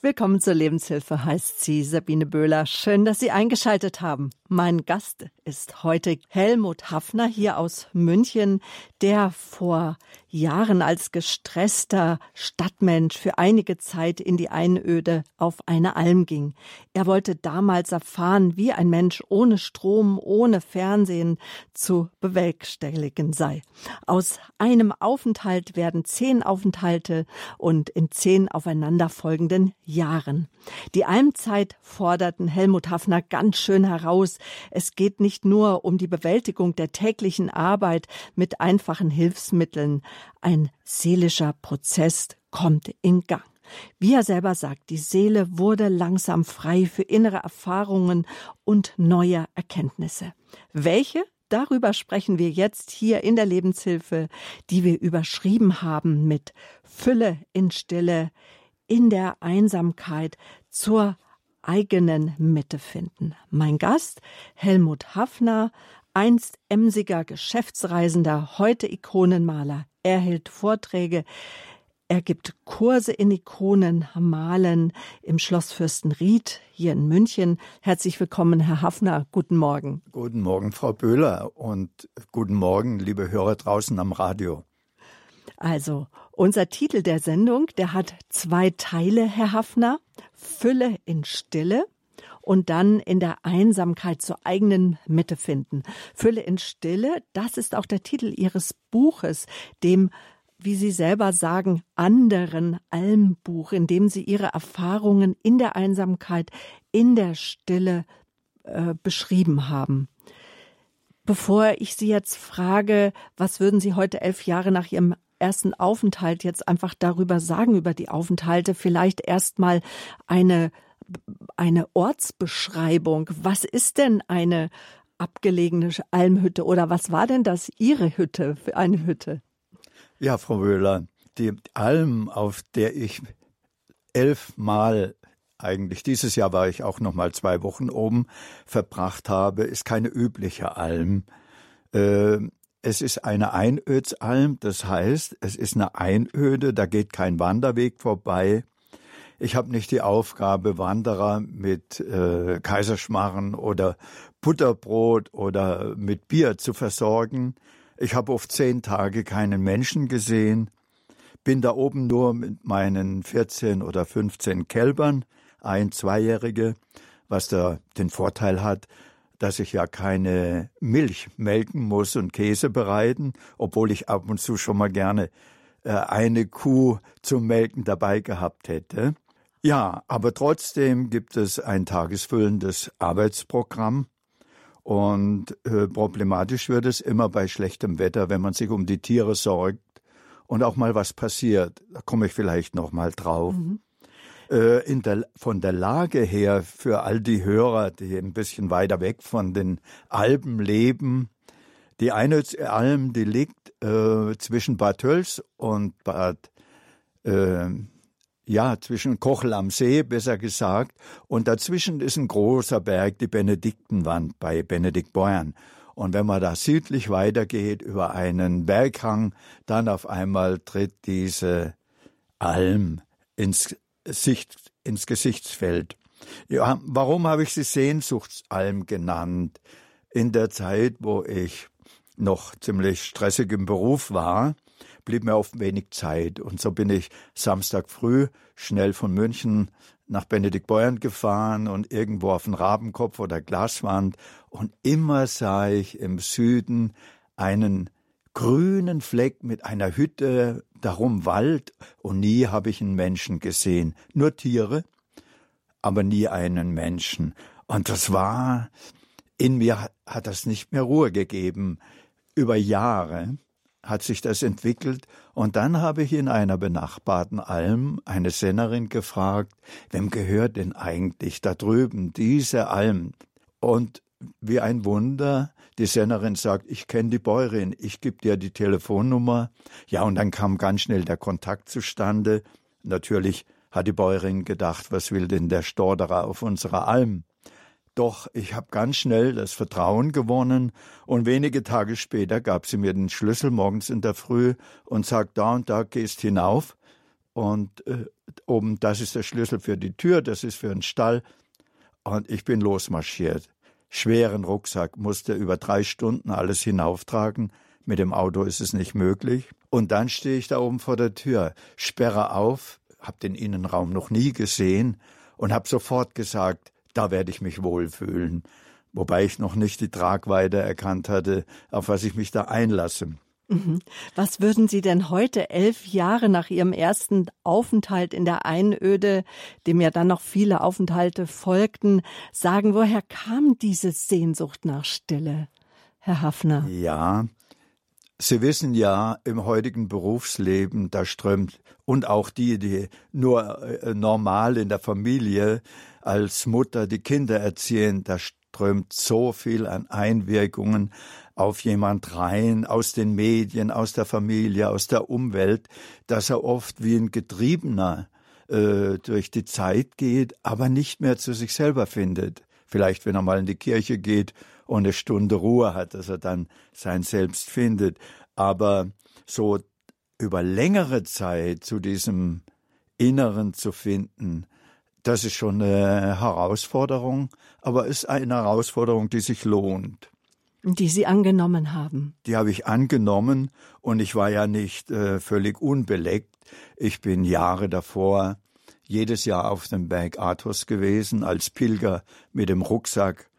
Willkommen zur Lebenshilfe, heißt sie Sabine Böhler. Schön, dass Sie eingeschaltet haben. Mein Gast ist heute Helmut Hafner hier aus München, der vor Jahren als gestresster Stadtmensch für einige Zeit in die Einöde auf eine Alm ging. Er wollte damals erfahren, wie ein Mensch ohne Strom, ohne Fernsehen zu bewerkstelligen sei. Aus einem Aufenthalt werden zehn Aufenthalte und in zehn aufeinanderfolgenden Jahren. Die Almzeit forderten Helmut Hafner ganz schön heraus. Es geht nicht nur um die Bewältigung der täglichen Arbeit mit einfachen Hilfsmitteln. Ein seelischer Prozess kommt in Gang. Wie er selber sagt, die Seele wurde langsam frei für innere Erfahrungen und neue Erkenntnisse. Welche? Darüber sprechen wir jetzt hier in der Lebenshilfe, die wir überschrieben haben mit Fülle in Stille, in der Einsamkeit zur eigenen Mitte finden. Mein Gast, Helmut Hafner, einst emsiger Geschäftsreisender, heute Ikonenmaler. Er hält Vorträge, er gibt Kurse in Ikonenmalen im Schloss Fürstenried hier in München. Herzlich willkommen, Herr Hafner. Guten Morgen. Guten Morgen, Frau Böhler und guten Morgen, liebe Hörer draußen am Radio. Also, unser Titel der Sendung, der hat zwei Teile, Herr Hafner. Fülle in Stille und dann in der Einsamkeit zur eigenen Mitte finden. Fülle in Stille, das ist auch der Titel Ihres Buches, dem wie Sie selber sagen, anderen Almbuch, in dem Sie Ihre Erfahrungen in der Einsamkeit, in der Stille äh, beschrieben haben. Bevor ich Sie jetzt frage, was würden Sie heute elf Jahre nach Ihrem ersten Aufenthalt jetzt einfach darüber sagen, über die Aufenthalte, vielleicht erstmal eine, eine Ortsbeschreibung. Was ist denn eine abgelegene Almhütte oder was war denn das Ihre Hütte für eine Hütte? Ja, Frau Wöhler, die Alm, auf der ich elfmal eigentlich dieses Jahr war ich auch noch mal zwei Wochen oben verbracht habe, ist keine übliche Alm. Äh, es ist eine Einödsalm, das heißt, es ist eine Einöde, da geht kein Wanderweg vorbei. Ich habe nicht die Aufgabe, Wanderer mit äh, Kaiserschmarren oder Butterbrot oder mit Bier zu versorgen. Ich habe oft zehn Tage keinen Menschen gesehen, bin da oben nur mit meinen 14 oder 15 Kälbern, ein Zweijährige, was da den Vorteil hat, dass ich ja keine Milch melken muss und Käse bereiten, obwohl ich ab und zu schon mal gerne äh, eine Kuh zum Melken dabei gehabt hätte. Ja, aber trotzdem gibt es ein tagesfüllendes Arbeitsprogramm und äh, problematisch wird es immer bei schlechtem Wetter, wenn man sich um die Tiere sorgt und auch mal was passiert. Da komme ich vielleicht noch mal drauf. Mhm äh, der, von der Lage her für all die Hörer, die ein bisschen weiter weg von den Alpen leben. Die eine Alm, die liegt äh, zwischen Bad Tölz und Bad, äh, ja, zwischen Kochel am See, besser gesagt. Und dazwischen ist ein großer Berg, die Benediktenwand bei Benediktbeuern. Und wenn man da südlich weitergeht über einen Berghang, dann auf einmal tritt diese Alm ins Sicht, ins Gesichtsfeld. Ja, warum habe ich sie Sehnsuchtsalm genannt? In der Zeit, wo ich noch ziemlich stressig im Beruf war, blieb mir oft wenig Zeit. Und so bin ich Samstag früh schnell von München nach Benediktbeuern gefahren und irgendwo auf den Rabenkopf oder Glaswand. Und immer sah ich im Süden einen grünen Fleck mit einer Hütte, darum Wald, und nie habe ich einen Menschen gesehen. Nur Tiere, aber nie einen Menschen. Und das war, in mir hat das nicht mehr Ruhe gegeben. Über Jahre hat sich das entwickelt, und dann habe ich in einer benachbarten Alm eine Sennerin gefragt, wem gehört denn eigentlich da drüben diese Alm? Und wie ein Wunder die Sennerin sagt, ich kenne die Bäuerin, ich gebe dir die Telefonnummer. Ja, und dann kam ganz schnell der Kontakt zustande. Natürlich hat die Bäuerin gedacht, was will denn der Storderer auf unserer Alm? Doch ich habe ganz schnell das Vertrauen gewonnen und wenige Tage später gab sie mir den Schlüssel morgens in der Früh und sagt, da und da gehst hinauf und äh, oben, das ist der Schlüssel für die Tür, das ist für den Stall. Und ich bin losmarschiert. Schweren Rucksack, musste über drei Stunden alles hinauftragen. Mit dem Auto ist es nicht möglich. Und dann stehe ich da oben vor der Tür, sperre auf, habe den Innenraum noch nie gesehen und habe sofort gesagt, da werde ich mich wohlfühlen. Wobei ich noch nicht die Tragweite erkannt hatte, auf was ich mich da einlasse. Mhm. Was würden Sie denn heute, elf Jahre nach Ihrem ersten Aufenthalt in der Einöde, dem ja dann noch viele Aufenthalte folgten, sagen, woher kam diese Sehnsucht nach Stille, Herr Hafner? Ja, Sie wissen ja, im heutigen Berufsleben, da strömt, und auch die, die nur äh, normal in der Familie als Mutter die Kinder erziehen, da strömt so viel an Einwirkungen auf jemand rein, aus den Medien, aus der Familie, aus der Umwelt, dass er oft wie ein Getriebener äh, durch die Zeit geht, aber nicht mehr zu sich selber findet. Vielleicht, wenn er mal in die Kirche geht und eine Stunde Ruhe hat, dass er dann sein Selbst findet. Aber so über längere Zeit zu diesem Inneren zu finden, das ist schon eine Herausforderung, aber ist eine Herausforderung, die sich lohnt. Die Sie angenommen haben. Die habe ich angenommen und ich war ja nicht äh, völlig unbeleckt. Ich bin Jahre davor jedes Jahr auf dem Berg Athos gewesen, als Pilger mit dem Rucksack,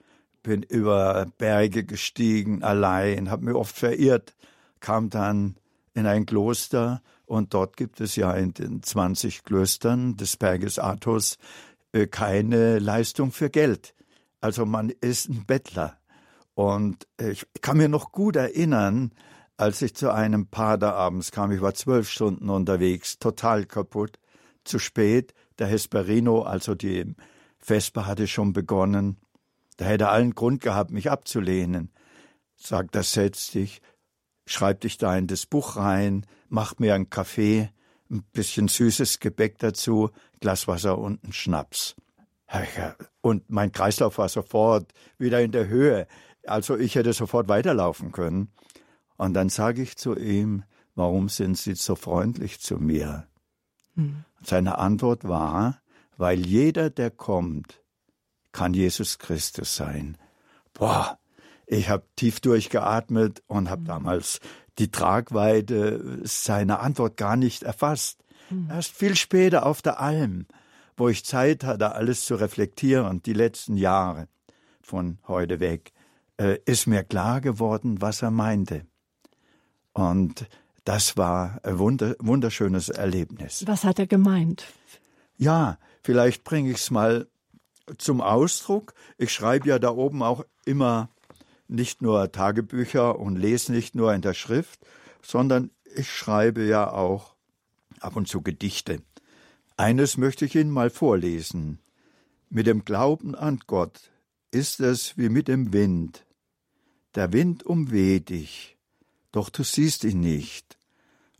bin über Berge gestiegen, allein, habe mich oft verirrt, kam dann in ein Kloster und dort gibt es ja in den 20 Klöstern des Berges Athos äh, keine Leistung für Geld. Also man ist ein Bettler. Und ich kann mir noch gut erinnern, als ich zu einem Pader abends kam, ich war zwölf Stunden unterwegs, total kaputt, zu spät, der Hesperino, also die Vesper hatte schon begonnen, da hätte er allen Grund gehabt, mich abzulehnen. Sagt, das setz dich, schreib dich da in das Buch rein, mach mir einen Kaffee, ein bisschen süßes Gebäck dazu, Glas Wasser und einen Schnaps. Und mein Kreislauf war sofort wieder in der Höhe. Also ich hätte sofort weiterlaufen können. Und dann sage ich zu ihm, warum sind Sie so freundlich zu mir? Hm. Seine Antwort war, weil jeder, der kommt, kann Jesus Christus sein. Boah, ich habe tief durchgeatmet und habe hm. damals die Tragweite seiner Antwort gar nicht erfasst. Hm. Erst viel später auf der Alm, wo ich Zeit hatte, alles zu reflektieren, die letzten Jahre von heute weg, äh, ist mir klar geworden, was er meinte. Und das war ein wunder, wunderschönes Erlebnis. Was hat er gemeint? Ja, vielleicht bringe ich es mal zum Ausdruck. Ich schreibe ja da oben auch immer nicht nur Tagebücher und lese nicht nur in der Schrift, sondern ich schreibe ja auch ab und zu Gedichte. Eines möchte ich Ihnen mal vorlesen. Mit dem Glauben an Gott ist es wie mit dem Wind. Der Wind umweht dich, doch du siehst ihn nicht.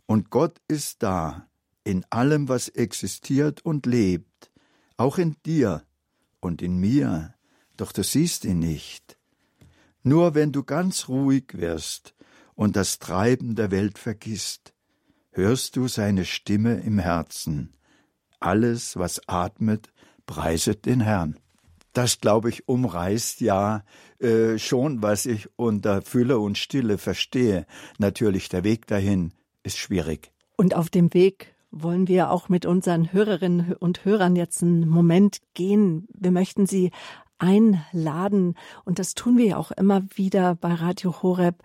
Und Gott ist da, in allem, was existiert und lebt, auch in dir und in mir, doch du siehst ihn nicht. Nur wenn du ganz ruhig wirst und das Treiben der Welt vergisst, hörst du seine Stimme im Herzen. Alles, was atmet, preiset den Herrn. Das, glaube ich, umreißt ja äh, schon, was ich unter Fülle und Stille verstehe. Natürlich, der Weg dahin ist schwierig. Und auf dem Weg wollen wir auch mit unseren Hörerinnen und Hörern jetzt einen Moment gehen. Wir möchten Sie einladen, und das tun wir ja auch immer wieder bei Radio Horeb,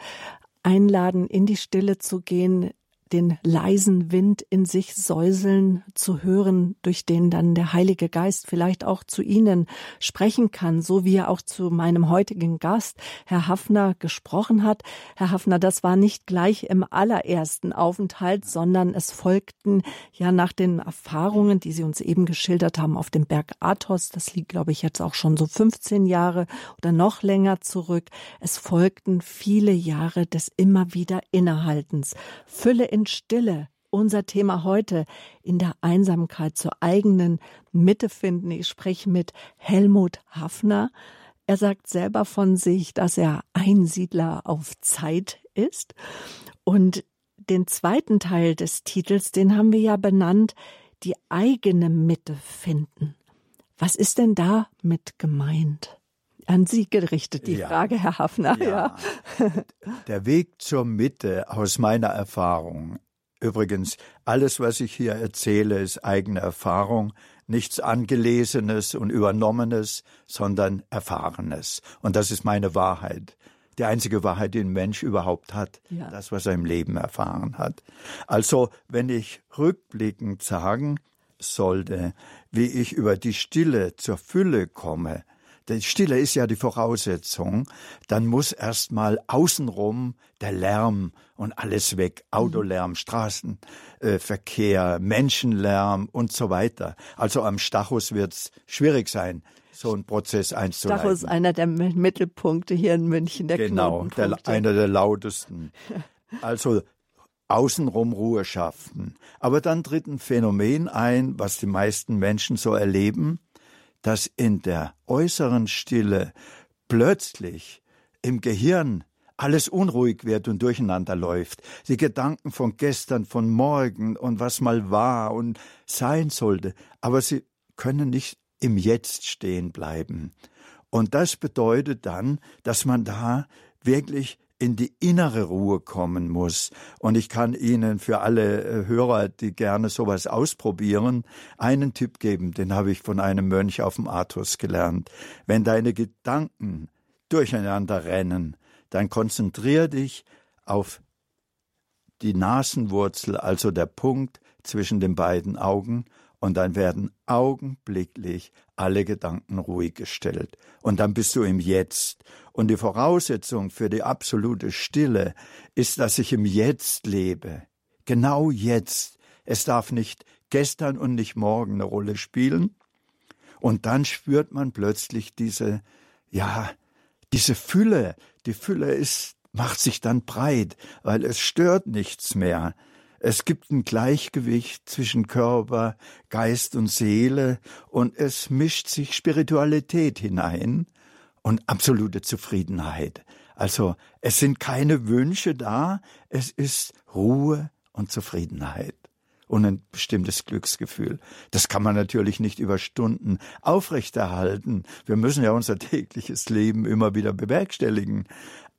einladen, in die Stille zu gehen, den leisen Wind in sich säuseln zu hören, durch den dann der Heilige Geist vielleicht auch zu Ihnen sprechen kann, so wie er auch zu meinem heutigen Gast, Herr Hafner, gesprochen hat. Herr Hafner, das war nicht gleich im allerersten Aufenthalt, sondern es folgten ja nach den Erfahrungen, die Sie uns eben geschildert haben auf dem Berg Athos, das liegt, glaube ich, jetzt auch schon so 15 Jahre oder noch länger zurück. Es folgten viele Jahre des immer wieder Innehaltens, Fülle in Stille, unser Thema heute, in der Einsamkeit zur eigenen Mitte finden. Ich spreche mit Helmut Hafner. Er sagt selber von sich, dass er Einsiedler auf Zeit ist. Und den zweiten Teil des Titels, den haben wir ja benannt, die eigene Mitte finden. Was ist denn damit gemeint? An Sie gerichtet die ja. Frage, Herr Hafner. Ja. ja. Der Weg zur Mitte aus meiner Erfahrung. Übrigens, alles, was ich hier erzähle, ist eigene Erfahrung, nichts Angelesenes und Übernommenes, sondern Erfahrenes. Und das ist meine Wahrheit. Die einzige Wahrheit, die ein Mensch überhaupt hat. Ja. Das, was er im Leben erfahren hat. Also, wenn ich rückblickend sagen sollte, wie ich über die Stille zur Fülle komme, die Stille ist ja die Voraussetzung, dann muss erstmal außenrum der Lärm und alles weg. Autolärm, Straßenverkehr, äh, Menschenlärm und so weiter. Also am Stachus wird's schwierig sein, so einen Prozess einzuleiten. Stachus ist einer der Mittelpunkte hier in München, der Genau, der, einer der lautesten. Also außenrum Ruhe schaffen. Aber dann tritt ein Phänomen ein, was die meisten Menschen so erleben, dass in der äußeren Stille plötzlich im Gehirn alles unruhig wird und durcheinander läuft. Die Gedanken von gestern, von morgen und was mal war und sein sollte. Aber sie können nicht im Jetzt stehen bleiben. Und das bedeutet dann, dass man da wirklich in die innere Ruhe kommen muss. Und ich kann Ihnen für alle äh, Hörer, die gerne sowas ausprobieren, einen Tipp geben, den habe ich von einem Mönch auf dem Athos gelernt. Wenn deine Gedanken durcheinander rennen, dann konzentrier dich auf die Nasenwurzel, also der Punkt zwischen den beiden Augen, und dann werden augenblicklich alle Gedanken ruhig gestellt. Und dann bist du im Jetzt. Und die Voraussetzung für die absolute Stille ist, dass ich im Jetzt lebe. Genau jetzt. Es darf nicht gestern und nicht morgen eine Rolle spielen. Und dann spürt man plötzlich diese, ja, diese Fülle. Die Fülle ist, macht sich dann breit, weil es stört nichts mehr. Es gibt ein Gleichgewicht zwischen Körper, Geist und Seele und es mischt sich Spiritualität hinein und absolute Zufriedenheit. Also es sind keine Wünsche da, es ist Ruhe und Zufriedenheit und ein bestimmtes Glücksgefühl. Das kann man natürlich nicht über Stunden aufrechterhalten. Wir müssen ja unser tägliches Leben immer wieder bewerkstelligen.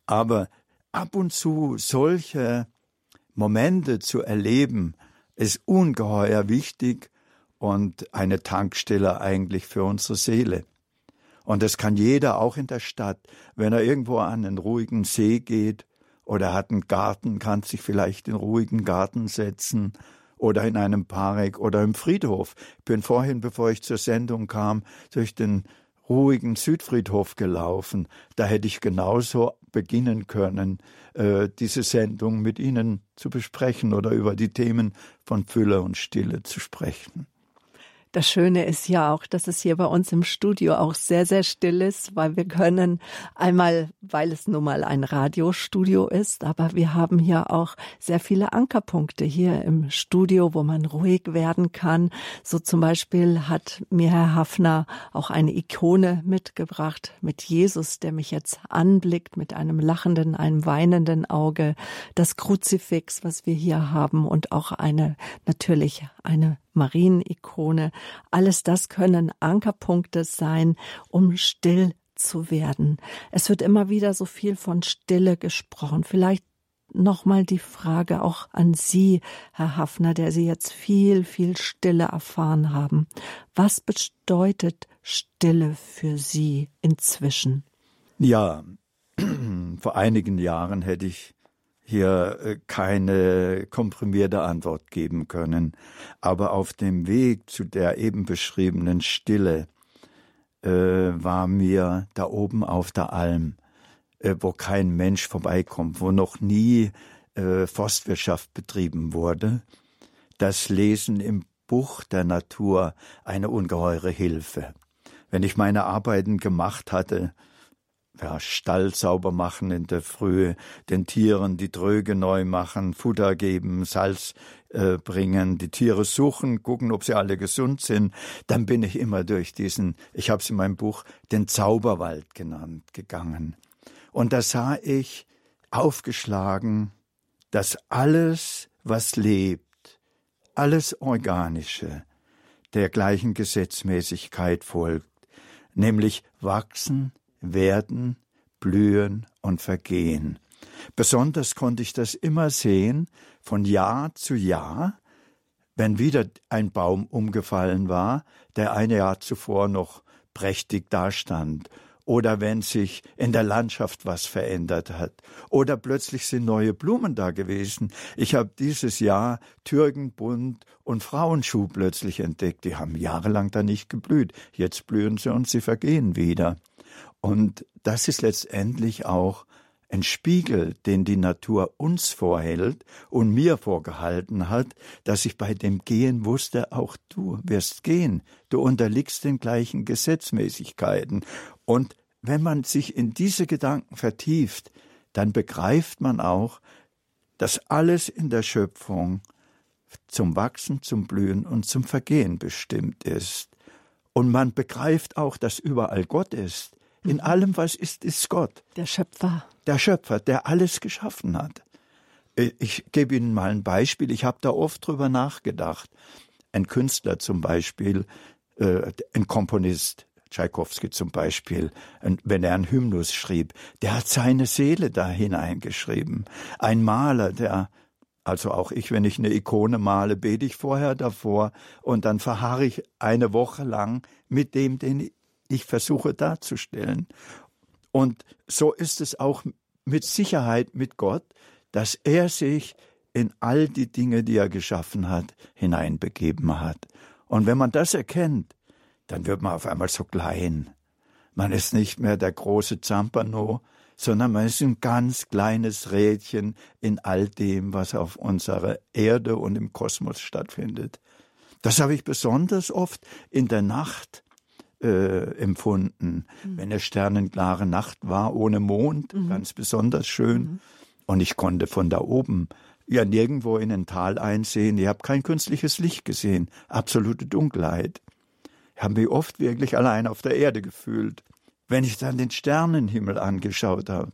Aber ab und zu solche Momente zu erleben, ist ungeheuer wichtig und eine Tankstelle eigentlich für unsere Seele. Und das kann jeder auch in der Stadt, wenn er irgendwo an einen ruhigen See geht oder hat einen Garten, kann sich vielleicht in ruhigen Garten setzen oder in einem Park oder im Friedhof. Ich bin vorhin, bevor ich zur Sendung kam, durch den ruhigen Südfriedhof gelaufen. Da hätte ich genauso beginnen können, äh, diese Sendung mit Ihnen zu besprechen oder über die Themen von Fülle und Stille zu sprechen. Das Schöne ist ja auch, dass es hier bei uns im Studio auch sehr, sehr still ist, weil wir können einmal, weil es nun mal ein Radiostudio ist, aber wir haben hier auch sehr viele Ankerpunkte hier im Studio, wo man ruhig werden kann. So zum Beispiel hat mir Herr Hafner auch eine Ikone mitgebracht mit Jesus, der mich jetzt anblickt mit einem lachenden, einem weinenden Auge. Das Kruzifix, was wir hier haben und auch eine, natürlich eine Marienikone. Alles das können Ankerpunkte sein, um still zu werden. Es wird immer wieder so viel von Stille gesprochen. Vielleicht nochmal die Frage auch an Sie, Herr Hafner, der Sie jetzt viel, viel Stille erfahren haben. Was bedeutet Stille für Sie inzwischen? Ja, vor einigen Jahren hätte ich hier äh, keine komprimierte Antwort geben können. Aber auf dem Weg zu der eben beschriebenen Stille äh, war mir da oben auf der Alm, äh, wo kein Mensch vorbeikommt, wo noch nie äh, Forstwirtschaft betrieben wurde, das Lesen im Buch der Natur eine ungeheure Hilfe. Wenn ich meine Arbeiten gemacht hatte, ja, Stall sauber machen in der Frühe, den Tieren die Tröge neu machen, Futter geben, Salz äh, bringen, die Tiere suchen, gucken, ob sie alle gesund sind, dann bin ich immer durch diesen, ich habe es in meinem Buch den Zauberwald genannt, gegangen. Und da sah ich aufgeschlagen, dass alles, was lebt, alles Organische, der gleichen Gesetzmäßigkeit folgt, nämlich wachsen, werden, blühen und vergehen. Besonders konnte ich das immer sehen, von Jahr zu Jahr, wenn wieder ein Baum umgefallen war, der ein Jahr zuvor noch prächtig dastand, oder wenn sich in der Landschaft was verändert hat, oder plötzlich sind neue Blumen da gewesen. Ich habe dieses Jahr Türkenbund und Frauenschuh plötzlich entdeckt. Die haben jahrelang da nicht geblüht. Jetzt blühen sie und sie vergehen wieder. Und das ist letztendlich auch ein Spiegel, den die Natur uns vorhält und mir vorgehalten hat, dass ich bei dem Gehen wusste, auch du wirst gehen, du unterliegst den gleichen Gesetzmäßigkeiten. Und wenn man sich in diese Gedanken vertieft, dann begreift man auch, dass alles in der Schöpfung zum Wachsen, zum Blühen und zum Vergehen bestimmt ist. Und man begreift auch, dass überall Gott ist, in allem, was ist, ist Gott. Der Schöpfer. Der Schöpfer, der alles geschaffen hat. Äh, ich gebe Ihnen mal ein Beispiel. Ich habe da oft drüber nachgedacht. Ein Künstler zum Beispiel, äh, ein Komponist, Tschaikowski zum Beispiel, wenn er einen Hymnus schrieb, der hat seine Seele da hineingeschrieben. Ein Maler, der also auch ich, wenn ich eine Ikone male, bete ich vorher davor und dann verharre ich eine Woche lang mit dem, den ich versuche darzustellen. Und so ist es auch mit Sicherheit mit Gott, dass er sich in all die Dinge, die er geschaffen hat, hineinbegeben hat. Und wenn man das erkennt, dann wird man auf einmal so klein. Man ist nicht mehr der große Zampano, sondern man ist ein ganz kleines Rädchen in all dem, was auf unserer Erde und im Kosmos stattfindet. Das habe ich besonders oft in der Nacht äh, empfunden. Mhm. Wenn es sternenklare Nacht war, ohne Mond, mhm. ganz besonders schön. Mhm. Und ich konnte von da oben ja nirgendwo in ein Tal einsehen. Ich habe kein künstliches Licht gesehen, absolute Dunkelheit. Ich habe mich oft wirklich allein auf der Erde gefühlt. Wenn ich dann den Sternenhimmel angeschaut habe,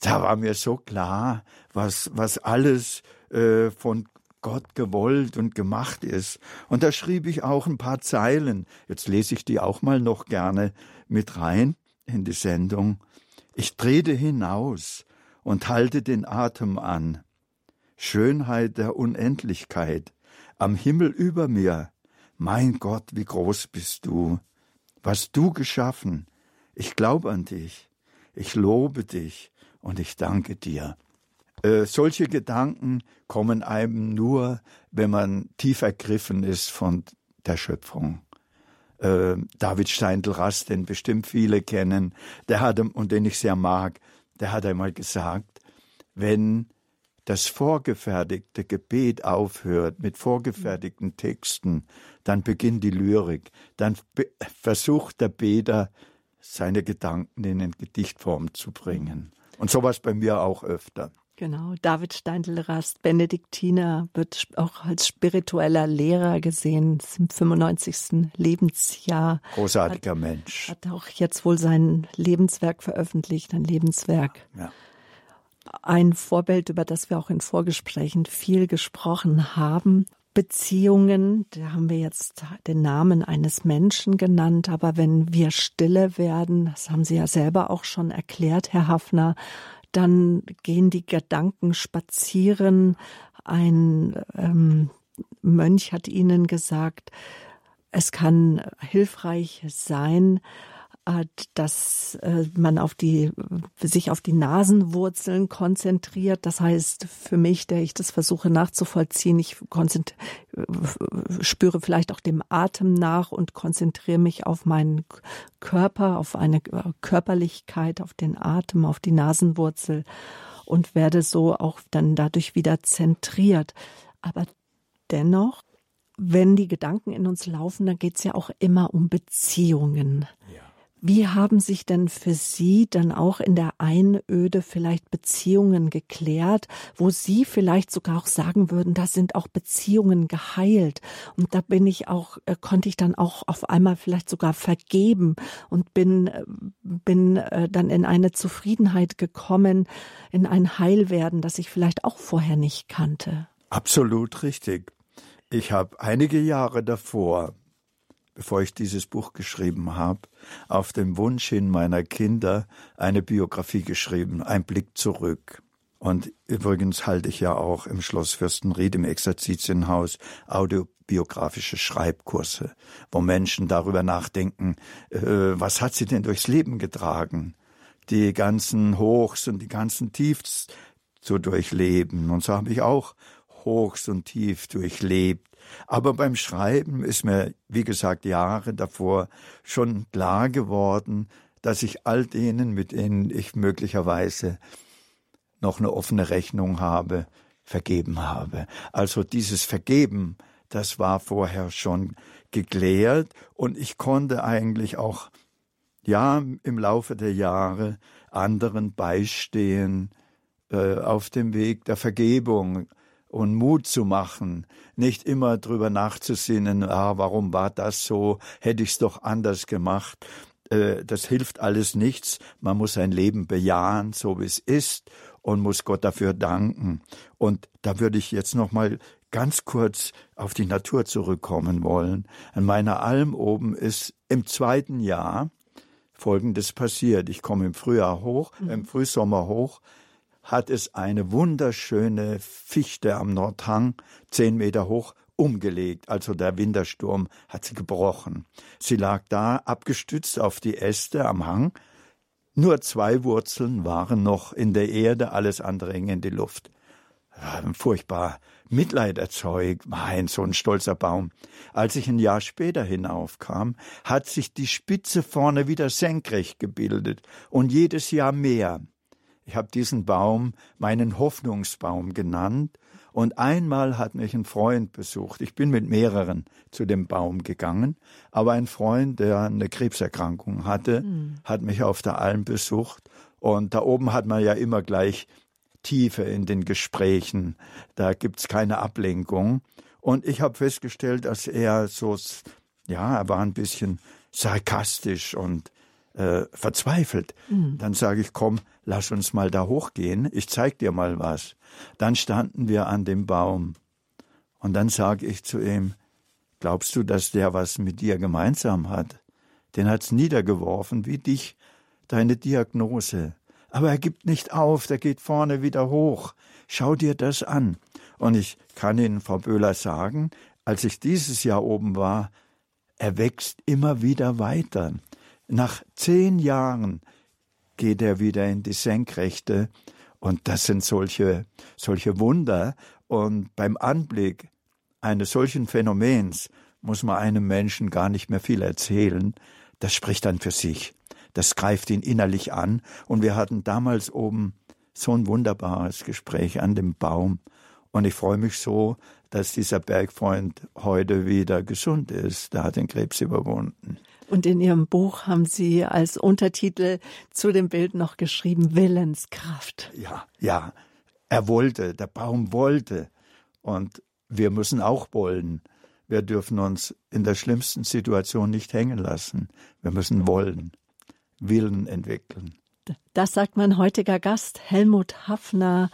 da war mir so klar, was, was alles äh, von Gott gewollt und gemacht ist. Und da schrieb ich auch ein paar Zeilen. Jetzt lese ich die auch mal noch gerne mit rein in die Sendung. Ich trete hinaus und halte den Atem an. Schönheit der Unendlichkeit, am Himmel über mir. Mein Gott, wie groß bist du. Was du geschaffen. Ich glaube an dich. Ich lobe dich und ich danke dir. Äh, solche Gedanken kommen einem nur, wenn man tief ergriffen ist von der Schöpfung. Äh, David Steindl-Rast, den bestimmt viele kennen, der hat, und den ich sehr mag, der hat einmal gesagt, wenn das vorgefertigte Gebet aufhört mit vorgefertigten Texten, dann beginnt die Lyrik, dann versucht der Beter, seine Gedanken in eine Gedichtform zu bringen. Und sowas bei mir auch öfter. Genau, David Steindl-Rast, Benediktiner, wird auch als spiritueller Lehrer gesehen, im 95. Lebensjahr. Großartiger hat, Mensch. Hat auch jetzt wohl sein Lebenswerk veröffentlicht, ein Lebenswerk. Ja. Ein Vorbild, über das wir auch in Vorgesprächen viel gesprochen haben. Beziehungen, da haben wir jetzt den Namen eines Menschen genannt, aber wenn wir stille werden, das haben Sie ja selber auch schon erklärt, Herr Hafner, dann gehen die Gedanken spazieren. Ein ähm, Mönch hat ihnen gesagt, es kann hilfreich sein, dass äh, man auf die, sich auf die Nasenwurzeln konzentriert. Das heißt, für mich, der ich das versuche nachzuvollziehen, ich spüre vielleicht auch dem Atem nach und konzentriere mich auf meinen Körper, auf eine Körperlichkeit, auf den Atem, auf die Nasenwurzel und werde so auch dann dadurch wieder zentriert. Aber dennoch, wenn die Gedanken in uns laufen, dann geht es ja auch immer um Beziehungen. Ja. Wie haben sich denn für Sie dann auch in der Einöde vielleicht Beziehungen geklärt, wo Sie vielleicht sogar auch sagen würden, da sind auch Beziehungen geheilt und da bin ich auch, äh, konnte ich dann auch auf einmal vielleicht sogar vergeben und bin, äh, bin äh, dann in eine Zufriedenheit gekommen, in ein Heilwerden, das ich vielleicht auch vorher nicht kannte. Absolut richtig. ich habe einige Jahre davor, bevor ich dieses Buch geschrieben habe, auf den Wunsch hin meiner Kinder eine Biografie geschrieben, ein Blick zurück. Und übrigens halte ich ja auch im Schloss Fürstenried im Exerzitienhaus autobiografische Schreibkurse, wo Menschen darüber nachdenken, äh, was hat sie denn durchs Leben getragen? Die ganzen Hochs und die ganzen Tiefs zu durchleben. Und so habe ich auch Hochs und Tief durchlebt. Aber beim Schreiben ist mir, wie gesagt, Jahre davor schon klar geworden, dass ich all denen, mit denen ich möglicherweise noch eine offene Rechnung habe, vergeben habe. Also dieses Vergeben, das war vorher schon geklärt und ich konnte eigentlich auch, ja, im Laufe der Jahre anderen beistehen äh, auf dem Weg der Vergebung und Mut zu machen, nicht immer drüber nachzusinnen, ah, warum war das so, hätte ich's doch anders gemacht. Äh, das hilft alles nichts. Man muss sein Leben bejahen, so wie es ist und muss Gott dafür danken. Und da würde ich jetzt noch mal ganz kurz auf die Natur zurückkommen wollen. An meiner Alm oben ist im zweiten Jahr Folgendes passiert. Ich komme im Frühjahr hoch, mhm. im Frühsommer hoch, hat es eine wunderschöne Fichte am Nordhang, zehn Meter hoch, umgelegt. Also der Wintersturm hat sie gebrochen. Sie lag da, abgestützt auf die Äste am Hang, nur zwei Wurzeln waren noch in der Erde, alles andere hing in die Luft. Furchtbar Mitleid erzeugt, mein, so ein stolzer Baum. Als ich ein Jahr später hinaufkam, hat sich die Spitze vorne wieder senkrecht gebildet und jedes Jahr mehr. Ich habe diesen Baum meinen Hoffnungsbaum genannt und einmal hat mich ein Freund besucht. Ich bin mit mehreren zu dem Baum gegangen, aber ein Freund, der eine Krebserkrankung hatte, mhm. hat mich auf der Alm besucht. Und da oben hat man ja immer gleich Tiefe in den Gesprächen. Da gibt's keine Ablenkung. Und ich habe festgestellt, dass er so, ja, er war ein bisschen sarkastisch und äh, verzweifelt. Mhm. Dann sage ich, komm, lass uns mal da hochgehen, ich zeig dir mal was. Dann standen wir an dem Baum. Und dann sage ich zu ihm, glaubst du, dass der was mit dir gemeinsam hat? Den hat's niedergeworfen, wie dich, deine Diagnose. Aber er gibt nicht auf, der geht vorne wieder hoch. Schau dir das an. Und ich kann Ihnen, Frau Böhler, sagen, als ich dieses Jahr oben war, er wächst immer wieder weiter. Nach zehn Jahren geht er wieder in die Senkrechte. Und das sind solche, solche Wunder. Und beim Anblick eines solchen Phänomens muss man einem Menschen gar nicht mehr viel erzählen. Das spricht dann für sich. Das greift ihn innerlich an. Und wir hatten damals oben so ein wunderbares Gespräch an dem Baum. Und ich freue mich so, dass dieser Bergfreund heute wieder gesund ist. Der hat den Krebs überwunden. Und in Ihrem Buch haben Sie als Untertitel zu dem Bild noch geschrieben Willenskraft. Ja, ja. Er wollte, der Baum wollte. Und wir müssen auch wollen. Wir dürfen uns in der schlimmsten Situation nicht hängen lassen. Wir müssen wollen, Willen entwickeln. Das sagt mein heutiger Gast, Helmut Hafner.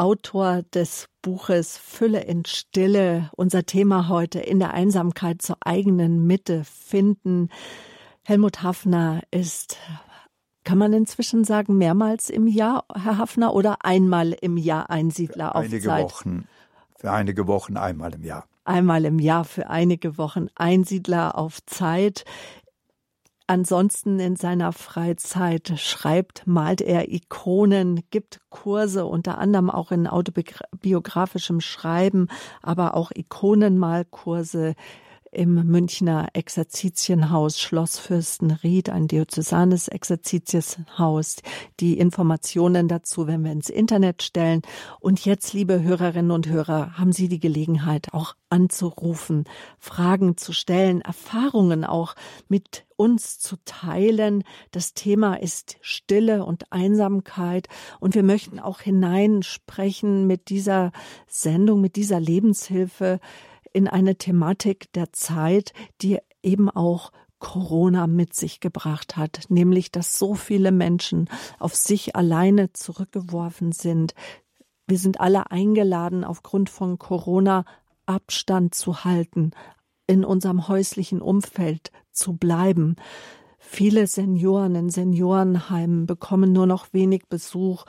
Autor des Buches Fülle in Stille. Unser Thema heute in der Einsamkeit zur eigenen Mitte finden. Helmut Hafner ist, kann man inzwischen sagen, mehrmals im Jahr, Herr Hafner, oder einmal im Jahr Einsiedler auf einige Zeit? Wochen, für einige Wochen einmal im Jahr einmal im Jahr für einige Wochen Einsiedler auf Zeit. Ansonsten in seiner Freizeit schreibt, malt er Ikonen, gibt Kurse, unter anderem auch in autobiografischem Schreiben, aber auch Ikonenmalkurse im Münchner Exerzitienhaus Schloss Fürstenried, ein diözesanes Exerzitienhaus. Die Informationen dazu werden wir ins Internet stellen. Und jetzt, liebe Hörerinnen und Hörer, haben Sie die Gelegenheit, auch anzurufen, Fragen zu stellen, Erfahrungen auch mit uns zu teilen. Das Thema ist Stille und Einsamkeit. Und wir möchten auch hineinsprechen mit dieser Sendung, mit dieser Lebenshilfe in eine Thematik der Zeit, die eben auch Corona mit sich gebracht hat, nämlich dass so viele Menschen auf sich alleine zurückgeworfen sind. Wir sind alle eingeladen, aufgrund von Corona Abstand zu halten, in unserem häuslichen Umfeld zu bleiben. Viele Senioren in Seniorenheimen bekommen nur noch wenig Besuch.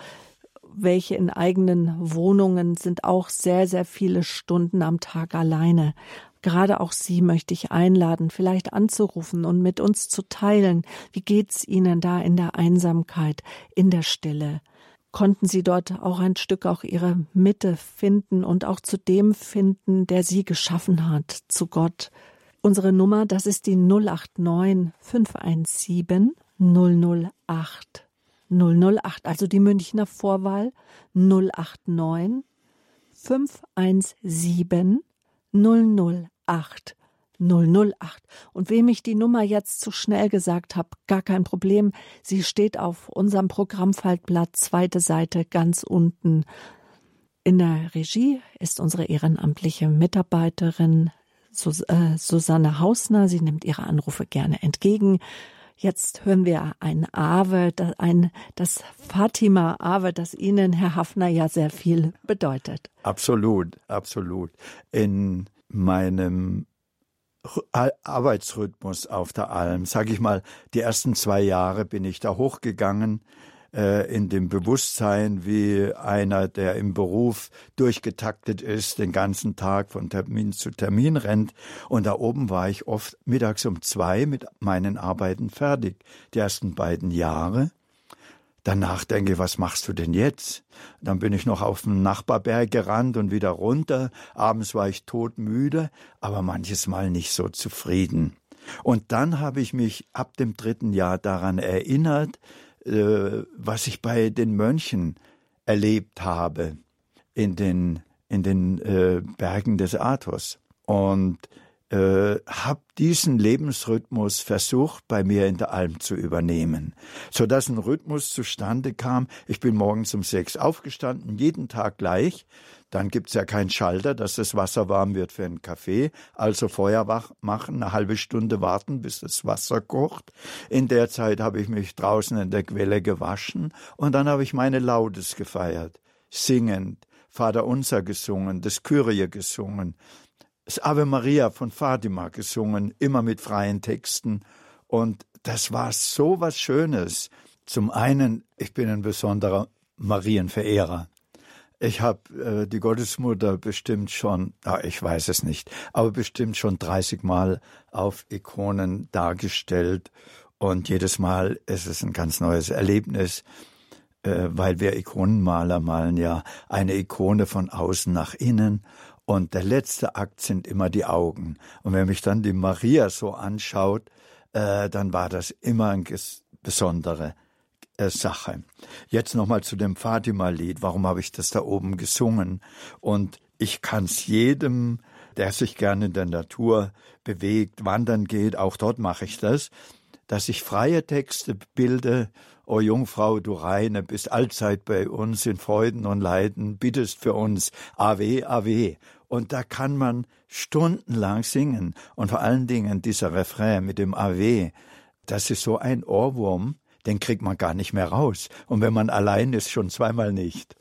Welche in eigenen Wohnungen sind auch sehr, sehr viele Stunden am Tag alleine. Gerade auch Sie möchte ich einladen, vielleicht anzurufen und mit uns zu teilen. Wie geht's Ihnen da in der Einsamkeit, in der Stille? Konnten Sie dort auch ein Stück auch Ihre Mitte finden und auch zu dem finden, der Sie geschaffen hat, zu Gott? Unsere Nummer, das ist die 089 517 008 008, also die Münchner Vorwahl 089 517 008 008. Und wem ich die Nummer jetzt zu schnell gesagt habe, gar kein Problem. Sie steht auf unserem Programmfaltblatt, zweite Seite ganz unten. In der Regie ist unsere ehrenamtliche Mitarbeiterin Sus äh, Susanne Hausner. Sie nimmt ihre Anrufe gerne entgegen. Jetzt hören wir ein Ave, ein, das Fatima Ave, das Ihnen, Herr Hafner, ja sehr viel bedeutet. Absolut, absolut. In meinem Arbeitsrhythmus auf der Alm, sage ich mal, die ersten zwei Jahre bin ich da hochgegangen äh, in dem Bewusstsein wie einer, der im Beruf durchgetaktet ist, den ganzen Tag von Termin zu Termin rennt. Und da oben war ich oft mittags um zwei mit meinen Arbeiten fertig. Die ersten beiden Jahre. Danach denke, was machst du denn jetzt? Dann bin ich noch auf den Nachbarberg gerannt und wieder runter. Abends war ich todmüde, aber manches Mal nicht so zufrieden. Und dann habe ich mich ab dem dritten Jahr daran erinnert, äh, was ich bei den Mönchen erlebt habe in den, in den äh, Bergen des Athos. Und äh, habe diesen Lebensrhythmus versucht, bei mir in der Alm zu übernehmen, so dass ein Rhythmus zustande kam. Ich bin morgens um sechs aufgestanden, jeden Tag gleich. Dann gibt's ja keinen Schalter, dass das Wasser warm wird für einen Kaffee. Also Feuer machen, eine halbe Stunde warten, bis das Wasser kocht. In der Zeit habe ich mich draußen in der Quelle gewaschen und dann habe ich meine Laudes gefeiert, singend, Vater Unser gesungen, das Kyrie gesungen, das Ave Maria von Fatima gesungen, immer mit freien Texten. Und das war so was Schönes. Zum einen, ich bin ein besonderer Marienverehrer. Ich habe äh, die Gottesmutter bestimmt schon, ah, ich weiß es nicht, aber bestimmt schon 30 Mal auf Ikonen dargestellt. Und jedes Mal ist es ein ganz neues Erlebnis, äh, weil wir Ikonenmaler malen ja eine Ikone von außen nach innen und der letzte Akt sind immer die Augen. Und wenn mich dann die Maria so anschaut, äh, dann war das immer eine besondere Sache. Jetzt nochmal zu dem Fatima-Lied. Warum habe ich das da oben gesungen? Und ich kann es jedem, der sich gerne in der Natur bewegt, wandern geht, auch dort mache ich das, dass ich freie Texte bilde. O Jungfrau, du Reine, bist allzeit bei uns in Freuden und Leiden, bittest für uns, Ave, Ave. Und da kann man stundenlang singen. Und vor allen Dingen dieser Refrain mit dem Ave, das ist so ein Ohrwurm, den kriegt man gar nicht mehr raus. Und wenn man allein ist, schon zweimal nicht.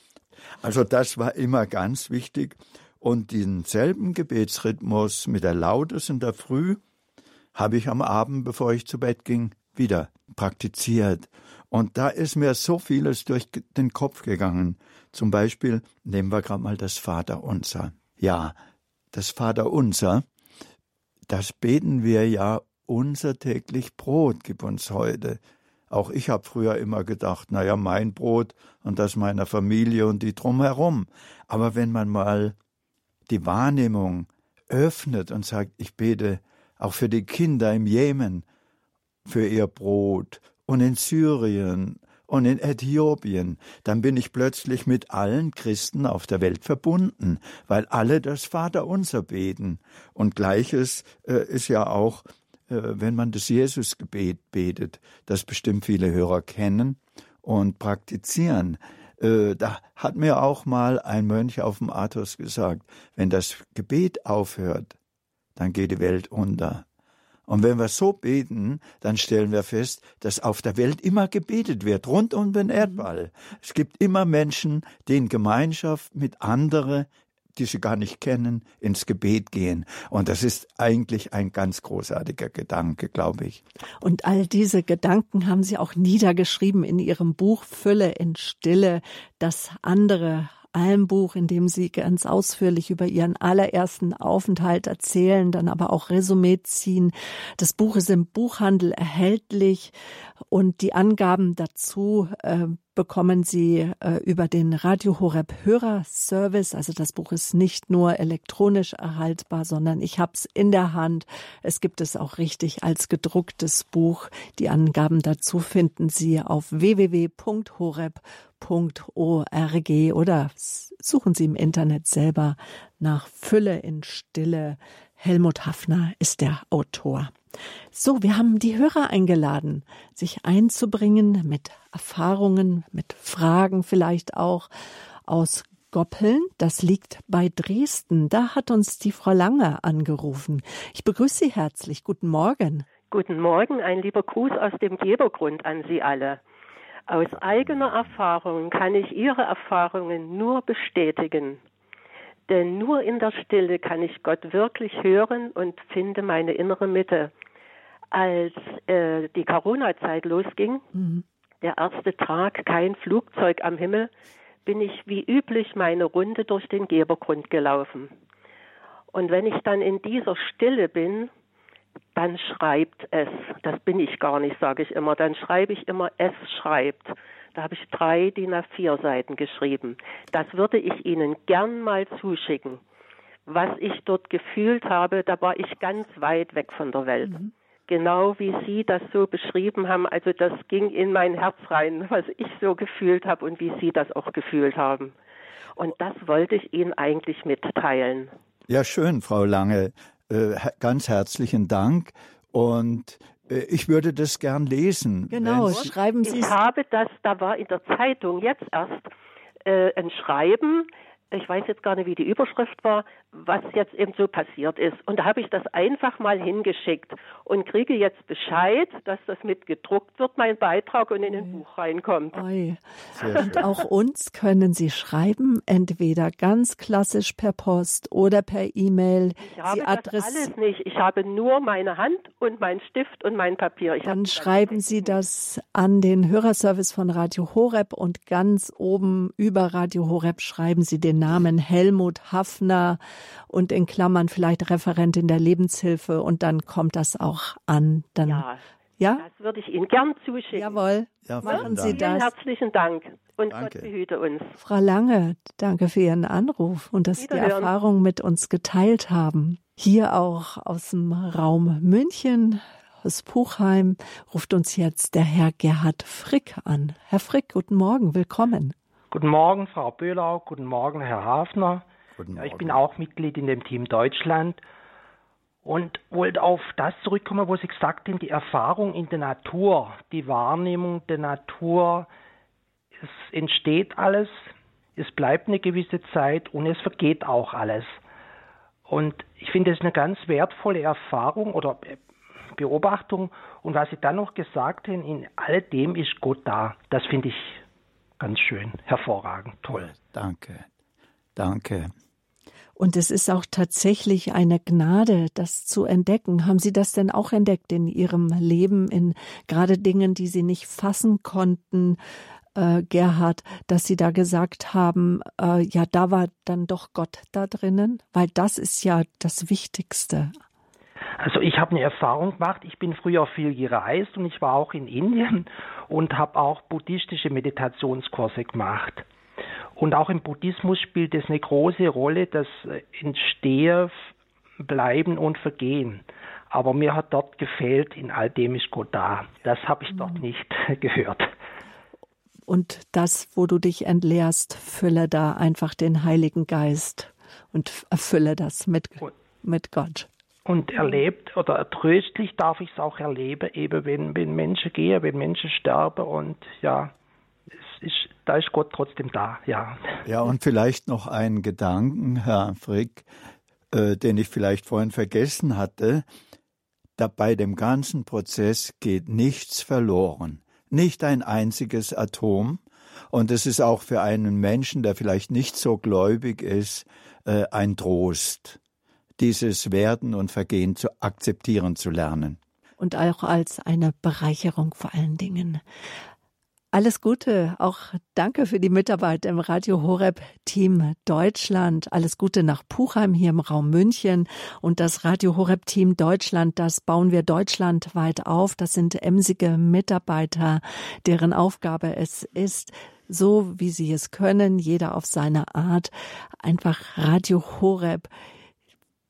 Also das war immer ganz wichtig. Und denselben Gebetsrhythmus mit der Lautes in der Früh habe ich am Abend, bevor ich zu Bett ging, wieder praktiziert. Und da ist mir so vieles durch den Kopf gegangen. Zum Beispiel nehmen wir gerade mal das Vaterunser. Ja, das Vaterunser, das beten wir ja unser täglich Brot gib uns heute. Auch ich habe früher immer gedacht, na ja, mein Brot und das meiner Familie und die drumherum. Aber wenn man mal die Wahrnehmung öffnet und sagt, ich bete auch für die Kinder im Jemen, für ihr Brot und in Syrien und in Äthiopien, dann bin ich plötzlich mit allen Christen auf der Welt verbunden, weil alle das Vaterunser beten. Und gleiches äh, ist ja auch, wenn man das Jesusgebet betet, das bestimmt viele Hörer kennen und praktizieren. Äh, da hat mir auch mal ein Mönch auf dem Athos gesagt, wenn das Gebet aufhört, dann geht die Welt unter. Und wenn wir so beten, dann stellen wir fest, dass auf der Welt immer gebetet wird, rund um den Erdball. Es gibt immer Menschen, die in Gemeinschaft mit anderen die sie gar nicht kennen, ins Gebet gehen. Und das ist eigentlich ein ganz großartiger Gedanke, glaube ich. Und all diese Gedanken haben Sie auch niedergeschrieben in Ihrem Buch Fülle in Stille, das andere Almbuch, in dem Sie ganz ausführlich über Ihren allerersten Aufenthalt erzählen, dann aber auch Resümee ziehen. Das Buch ist im Buchhandel erhältlich und die Angaben dazu äh, bekommen Sie äh, über den Radio Horeb Hörerservice. Also das Buch ist nicht nur elektronisch erhaltbar, sondern ich habe es in der Hand. Es gibt es auch richtig als gedrucktes Buch. Die Angaben dazu finden Sie auf www.horeb.org oder suchen Sie im Internet selber nach Fülle in Stille. Helmut Hafner ist der Autor. So, wir haben die Hörer eingeladen, sich einzubringen mit Erfahrungen, mit Fragen vielleicht auch aus Goppeln. Das liegt bei Dresden. Da hat uns die Frau Lange angerufen. Ich begrüße Sie herzlich. Guten Morgen. Guten Morgen. Ein lieber Gruß aus dem Gebergrund an Sie alle. Aus eigener Erfahrung kann ich Ihre Erfahrungen nur bestätigen. Denn nur in der Stille kann ich Gott wirklich hören und finde meine innere Mitte. Als äh, die Corona-Zeit losging, mhm. der erste Tag, kein Flugzeug am Himmel, bin ich wie üblich meine Runde durch den Gebergrund gelaufen. Und wenn ich dann in dieser Stille bin, dann schreibt es. Das bin ich gar nicht, sage ich immer. Dann schreibe ich immer, es schreibt. Da habe ich drei DIN A4 Seiten geschrieben. Das würde ich Ihnen gern mal zuschicken. Was ich dort gefühlt habe, da war ich ganz weit weg von der Welt. Mhm. Genau wie Sie das so beschrieben haben, also das ging in mein Herz rein, was ich so gefühlt habe und wie Sie das auch gefühlt haben. Und das wollte ich Ihnen eigentlich mitteilen. Ja, schön, Frau Lange. Äh, ganz herzlichen Dank. Und äh, ich würde das gern lesen. Genau, schreiben Sie es. Ich habe das, da war in der Zeitung jetzt erst äh, ein Schreiben, ich weiß jetzt gar nicht, wie die Überschrift war, was jetzt eben so passiert ist. Und da habe ich das einfach mal hingeschickt und kriege jetzt Bescheid, dass das mit gedruckt wird, mein Beitrag und in ein Buch reinkommt. Oi. Und auch uns können Sie schreiben, entweder ganz klassisch per Post oder per E-Mail. Ich habe das alles nicht. Ich habe nur meine Hand und mein Stift und mein Papier. Ich Dann schreiben Sie das an den Hörerservice von Radio Horeb und ganz oben über Radio Horeb schreiben Sie den Namen Helmut Hafner und in Klammern vielleicht Referentin der Lebenshilfe und dann kommt das auch an. Dann, ja, ja? Das würde ich Ihnen gern zuschicken. Jawohl. Ja, Machen Sie das. Vielen herzlichen Dank und danke. Gott behüte uns. Frau Lange, danke für Ihren Anruf und dass Sie die Erfahrung mit uns geteilt haben. Hier auch aus dem Raum München, aus Puchheim, ruft uns jetzt der Herr Gerhard Frick an. Herr Frick, guten Morgen, willkommen. Guten Morgen, Frau Böhlau. Guten Morgen, Herr Hafner. Guten Morgen. Ja, ich bin auch Mitglied in dem Team Deutschland und wollte auf das zurückkommen, wo Sie gesagt haben, die Erfahrung in der Natur, die Wahrnehmung der Natur, es entsteht alles, es bleibt eine gewisse Zeit und es vergeht auch alles. Und ich finde es eine ganz wertvolle Erfahrung oder Beobachtung. Und was Sie dann noch gesagt haben, in all dem ist Gott da. Das finde ich ganz schön, hervorragend, toll. Danke, danke. Und es ist auch tatsächlich eine Gnade, das zu entdecken. Haben Sie das denn auch entdeckt in Ihrem Leben, in gerade Dingen, die Sie nicht fassen konnten, äh, Gerhard, dass Sie da gesagt haben, äh, ja, da war dann doch Gott da drinnen? Weil das ist ja das Wichtigste. Also ich habe eine Erfahrung gemacht. Ich bin früher viel gereist und ich war auch in Indien und habe auch buddhistische Meditationskurse gemacht. Und auch im Buddhismus spielt es eine große Rolle, das Entstehen, Bleiben und Vergehen. Aber mir hat dort gefehlt, in all dem ist Gott da. Das habe ich dort mhm. nicht gehört. Und das, wo du dich entleerst, fülle da einfach den Heiligen Geist und erfülle das mit, mit Gott. Und erlebt oder tröstlich darf ich es auch erleben, eben wenn, wenn Menschen gehen, wenn Menschen sterben und ja, ist, da ist Gott trotzdem da, ja. Ja, und vielleicht noch einen Gedanken, Herr Frick, äh, den ich vielleicht vorhin vergessen hatte. Da bei dem ganzen Prozess geht nichts verloren, nicht ein einziges Atom. Und es ist auch für einen Menschen, der vielleicht nicht so gläubig ist, äh, ein Trost, dieses Werden und Vergehen zu akzeptieren zu lernen. Und auch als eine Bereicherung vor allen Dingen. Alles Gute, auch danke für die Mitarbeit im Radio Horeb Team Deutschland. Alles Gute nach Puchheim hier im Raum München und das Radio Horeb Team Deutschland, das bauen wir deutschlandweit auf. Das sind emsige Mitarbeiter, deren Aufgabe es ist, so wie sie es können, jeder auf seine Art, einfach Radio Horeb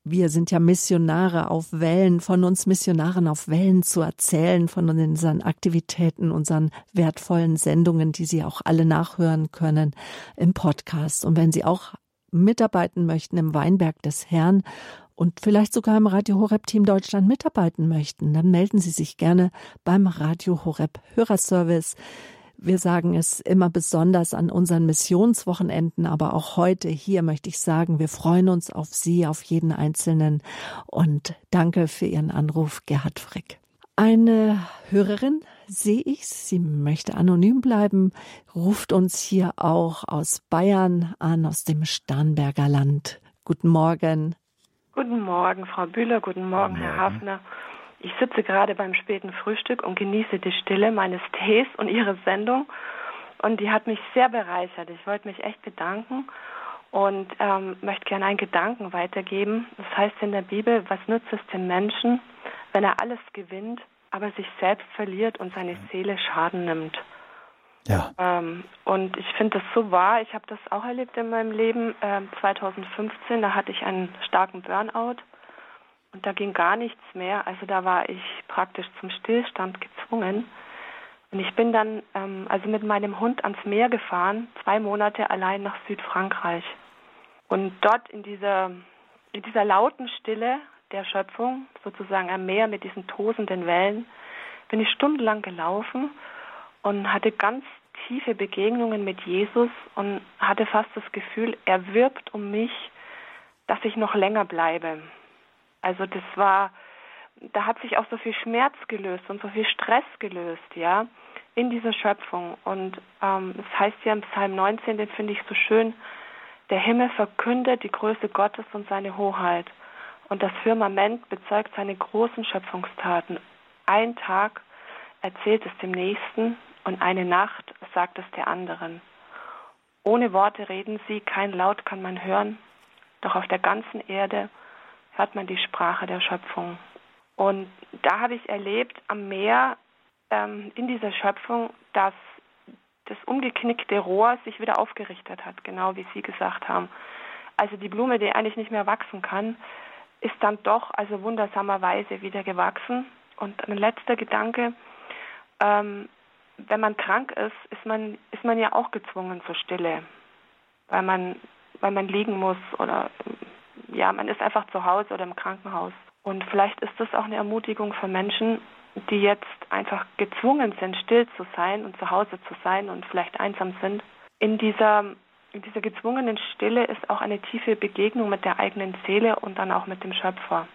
wir sind ja Missionare auf Wellen, von uns Missionaren auf Wellen zu erzählen, von unseren Aktivitäten, unseren wertvollen Sendungen, die Sie auch alle nachhören können im Podcast. Und wenn Sie auch mitarbeiten möchten im Weinberg des Herrn und vielleicht sogar im Radio Horeb Team Deutschland mitarbeiten möchten, dann melden Sie sich gerne beim Radio Horeb Hörerservice. Wir sagen es immer besonders an unseren Missionswochenenden, aber auch heute hier möchte ich sagen, wir freuen uns auf Sie, auf jeden Einzelnen und danke für Ihren Anruf, Gerhard Frick. Eine Hörerin sehe ich, sie möchte anonym bleiben, ruft uns hier auch aus Bayern an, aus dem Starnberger Land. Guten Morgen. Guten Morgen, Frau Bühler, guten Morgen, guten Morgen. Herr Hafner. Ich sitze gerade beim späten Frühstück und genieße die Stille meines Tees und Ihre Sendung. Und die hat mich sehr bereichert. Ich wollte mich echt bedanken und ähm, möchte gerne einen Gedanken weitergeben. Das heißt in der Bibel, was nützt es dem Menschen, wenn er alles gewinnt, aber sich selbst verliert und seine Seele Schaden nimmt? Ja. Ähm, und ich finde das so wahr. Ich habe das auch erlebt in meinem Leben. Äh, 2015, da hatte ich einen starken Burnout und da ging gar nichts mehr. Also da war ich praktisch zum Stillstand gezwungen. Und ich bin dann ähm, also mit meinem Hund ans Meer gefahren, zwei Monate allein nach Südfrankreich. Und dort in dieser, in dieser lauten Stille der Schöpfung, sozusagen am Meer mit diesen tosenden Wellen, bin ich stundenlang gelaufen und hatte ganz tiefe Begegnungen mit Jesus und hatte fast das Gefühl, er wirbt um mich, dass ich noch länger bleibe. Also das war, da hat sich auch so viel Schmerz gelöst und so viel Stress gelöst, ja, in dieser Schöpfung. Und ähm, es heißt ja im Psalm 19, den finde ich so schön, der Himmel verkündet die Größe Gottes und seine Hoheit. Und das Firmament bezeugt seine großen Schöpfungstaten. Ein Tag erzählt es dem Nächsten und eine Nacht sagt es der anderen. Ohne Worte reden sie, kein Laut kann man hören, doch auf der ganzen Erde hört man die Sprache der Schöpfung. Und da habe ich erlebt am Meer ähm, in dieser Schöpfung, dass das umgeknickte Rohr sich wieder aufgerichtet hat, genau wie Sie gesagt haben. Also die Blume, die eigentlich nicht mehr wachsen kann, ist dann doch also wundersamerweise wieder gewachsen. Und ein letzter Gedanke, ähm, wenn man krank ist, ist man, ist man ja auch gezwungen zur Stille, weil man, weil man liegen muss oder ja, man ist einfach zu Hause oder im Krankenhaus. Und vielleicht ist das auch eine Ermutigung für Menschen, die jetzt einfach gezwungen sind, still zu sein und zu Hause zu sein und vielleicht einsam sind. In dieser, in dieser gezwungenen Stille ist auch eine tiefe Begegnung mit der eigenen Seele und dann auch mit dem Schöpfer.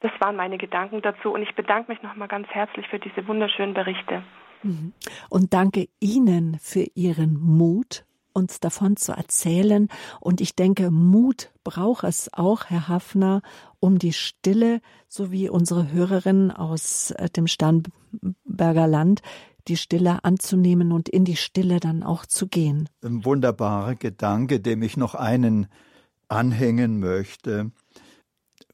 Das waren meine Gedanken dazu und ich bedanke mich nochmal ganz herzlich für diese wunderschönen Berichte. Mhm. Und danke Ihnen für Ihren Mut uns davon zu erzählen. Und ich denke, Mut braucht es auch, Herr Hafner, um die Stille, so wie unsere Hörerin aus äh, dem Starnberger Land, die Stille anzunehmen und in die Stille dann auch zu gehen. Ein wunderbarer Gedanke, dem ich noch einen anhängen möchte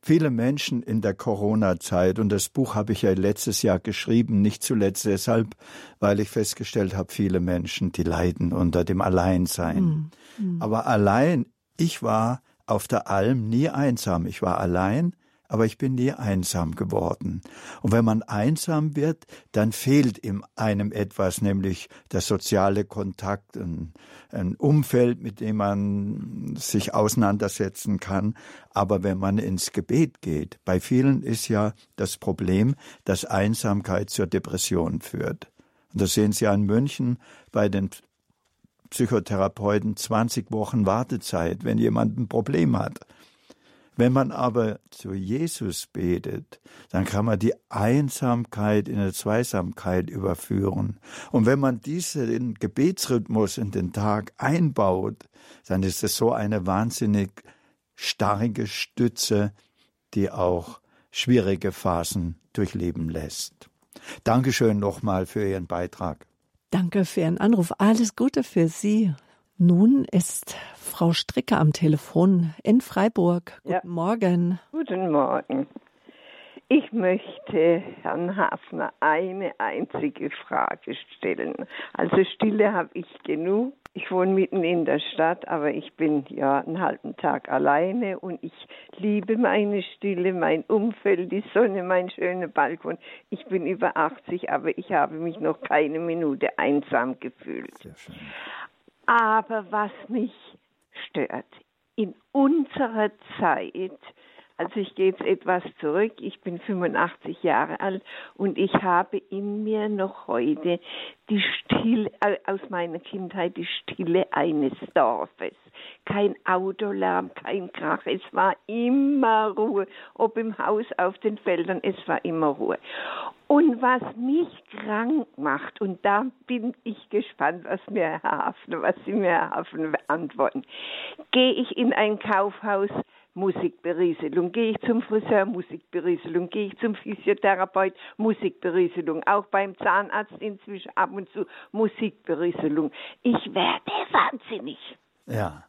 viele Menschen in der Corona-Zeit, und das Buch habe ich ja letztes Jahr geschrieben, nicht zuletzt deshalb, weil ich festgestellt habe, viele Menschen, die leiden unter dem Alleinsein. Mhm. Aber allein, ich war auf der Alm nie einsam. Ich war allein aber ich bin nie einsam geworden. Und wenn man einsam wird, dann fehlt ihm einem etwas, nämlich der soziale Kontakt, ein, ein Umfeld, mit dem man sich auseinandersetzen kann. Aber wenn man ins Gebet geht, bei vielen ist ja das Problem, dass Einsamkeit zur Depression führt. Und das sehen Sie an München bei den Psychotherapeuten 20 Wochen Wartezeit, wenn jemand ein Problem hat. Wenn man aber zu Jesus betet, dann kann man die Einsamkeit in eine Zweisamkeit überführen. Und wenn man diesen Gebetsrhythmus in den Tag einbaut, dann ist es so eine wahnsinnig starke Stütze, die auch schwierige Phasen durchleben lässt. Dankeschön nochmal für Ihren Beitrag. Danke für Ihren Anruf. Alles Gute für Sie. Nun ist Frau Stricker am Telefon in Freiburg. Guten ja. Morgen. Guten Morgen. Ich möchte Herrn Hafner eine einzige Frage stellen. Also Stille habe ich genug. Ich wohne mitten in der Stadt, aber ich bin ja einen halben Tag alleine und ich liebe meine Stille, mein Umfeld, die Sonne, mein schöner Balkon. Ich bin über 80, aber ich habe mich noch keine Minute einsam gefühlt. Sehr schön. Aber was mich stört, in unserer Zeit, also ich gehe jetzt etwas zurück, ich bin 85 Jahre alt und ich habe in mir noch heute die Stille, äh, aus meiner Kindheit die Stille eines Dorfes. Kein Autolärm, kein Krach, es war immer Ruhe, ob im Haus, auf den Feldern, es war immer Ruhe. Und was mich krank macht, und da bin ich gespannt, was mir Herr Hafner, was Sie mir Herr Hafner antworten, gehe ich in ein Kaufhaus, Musikberieselung, gehe ich zum Friseur, Musikberieselung, gehe ich zum Physiotherapeut, Musikberieselung, auch beim Zahnarzt inzwischen ab und zu Musikberieselung. Ich werde wahnsinnig. Ja,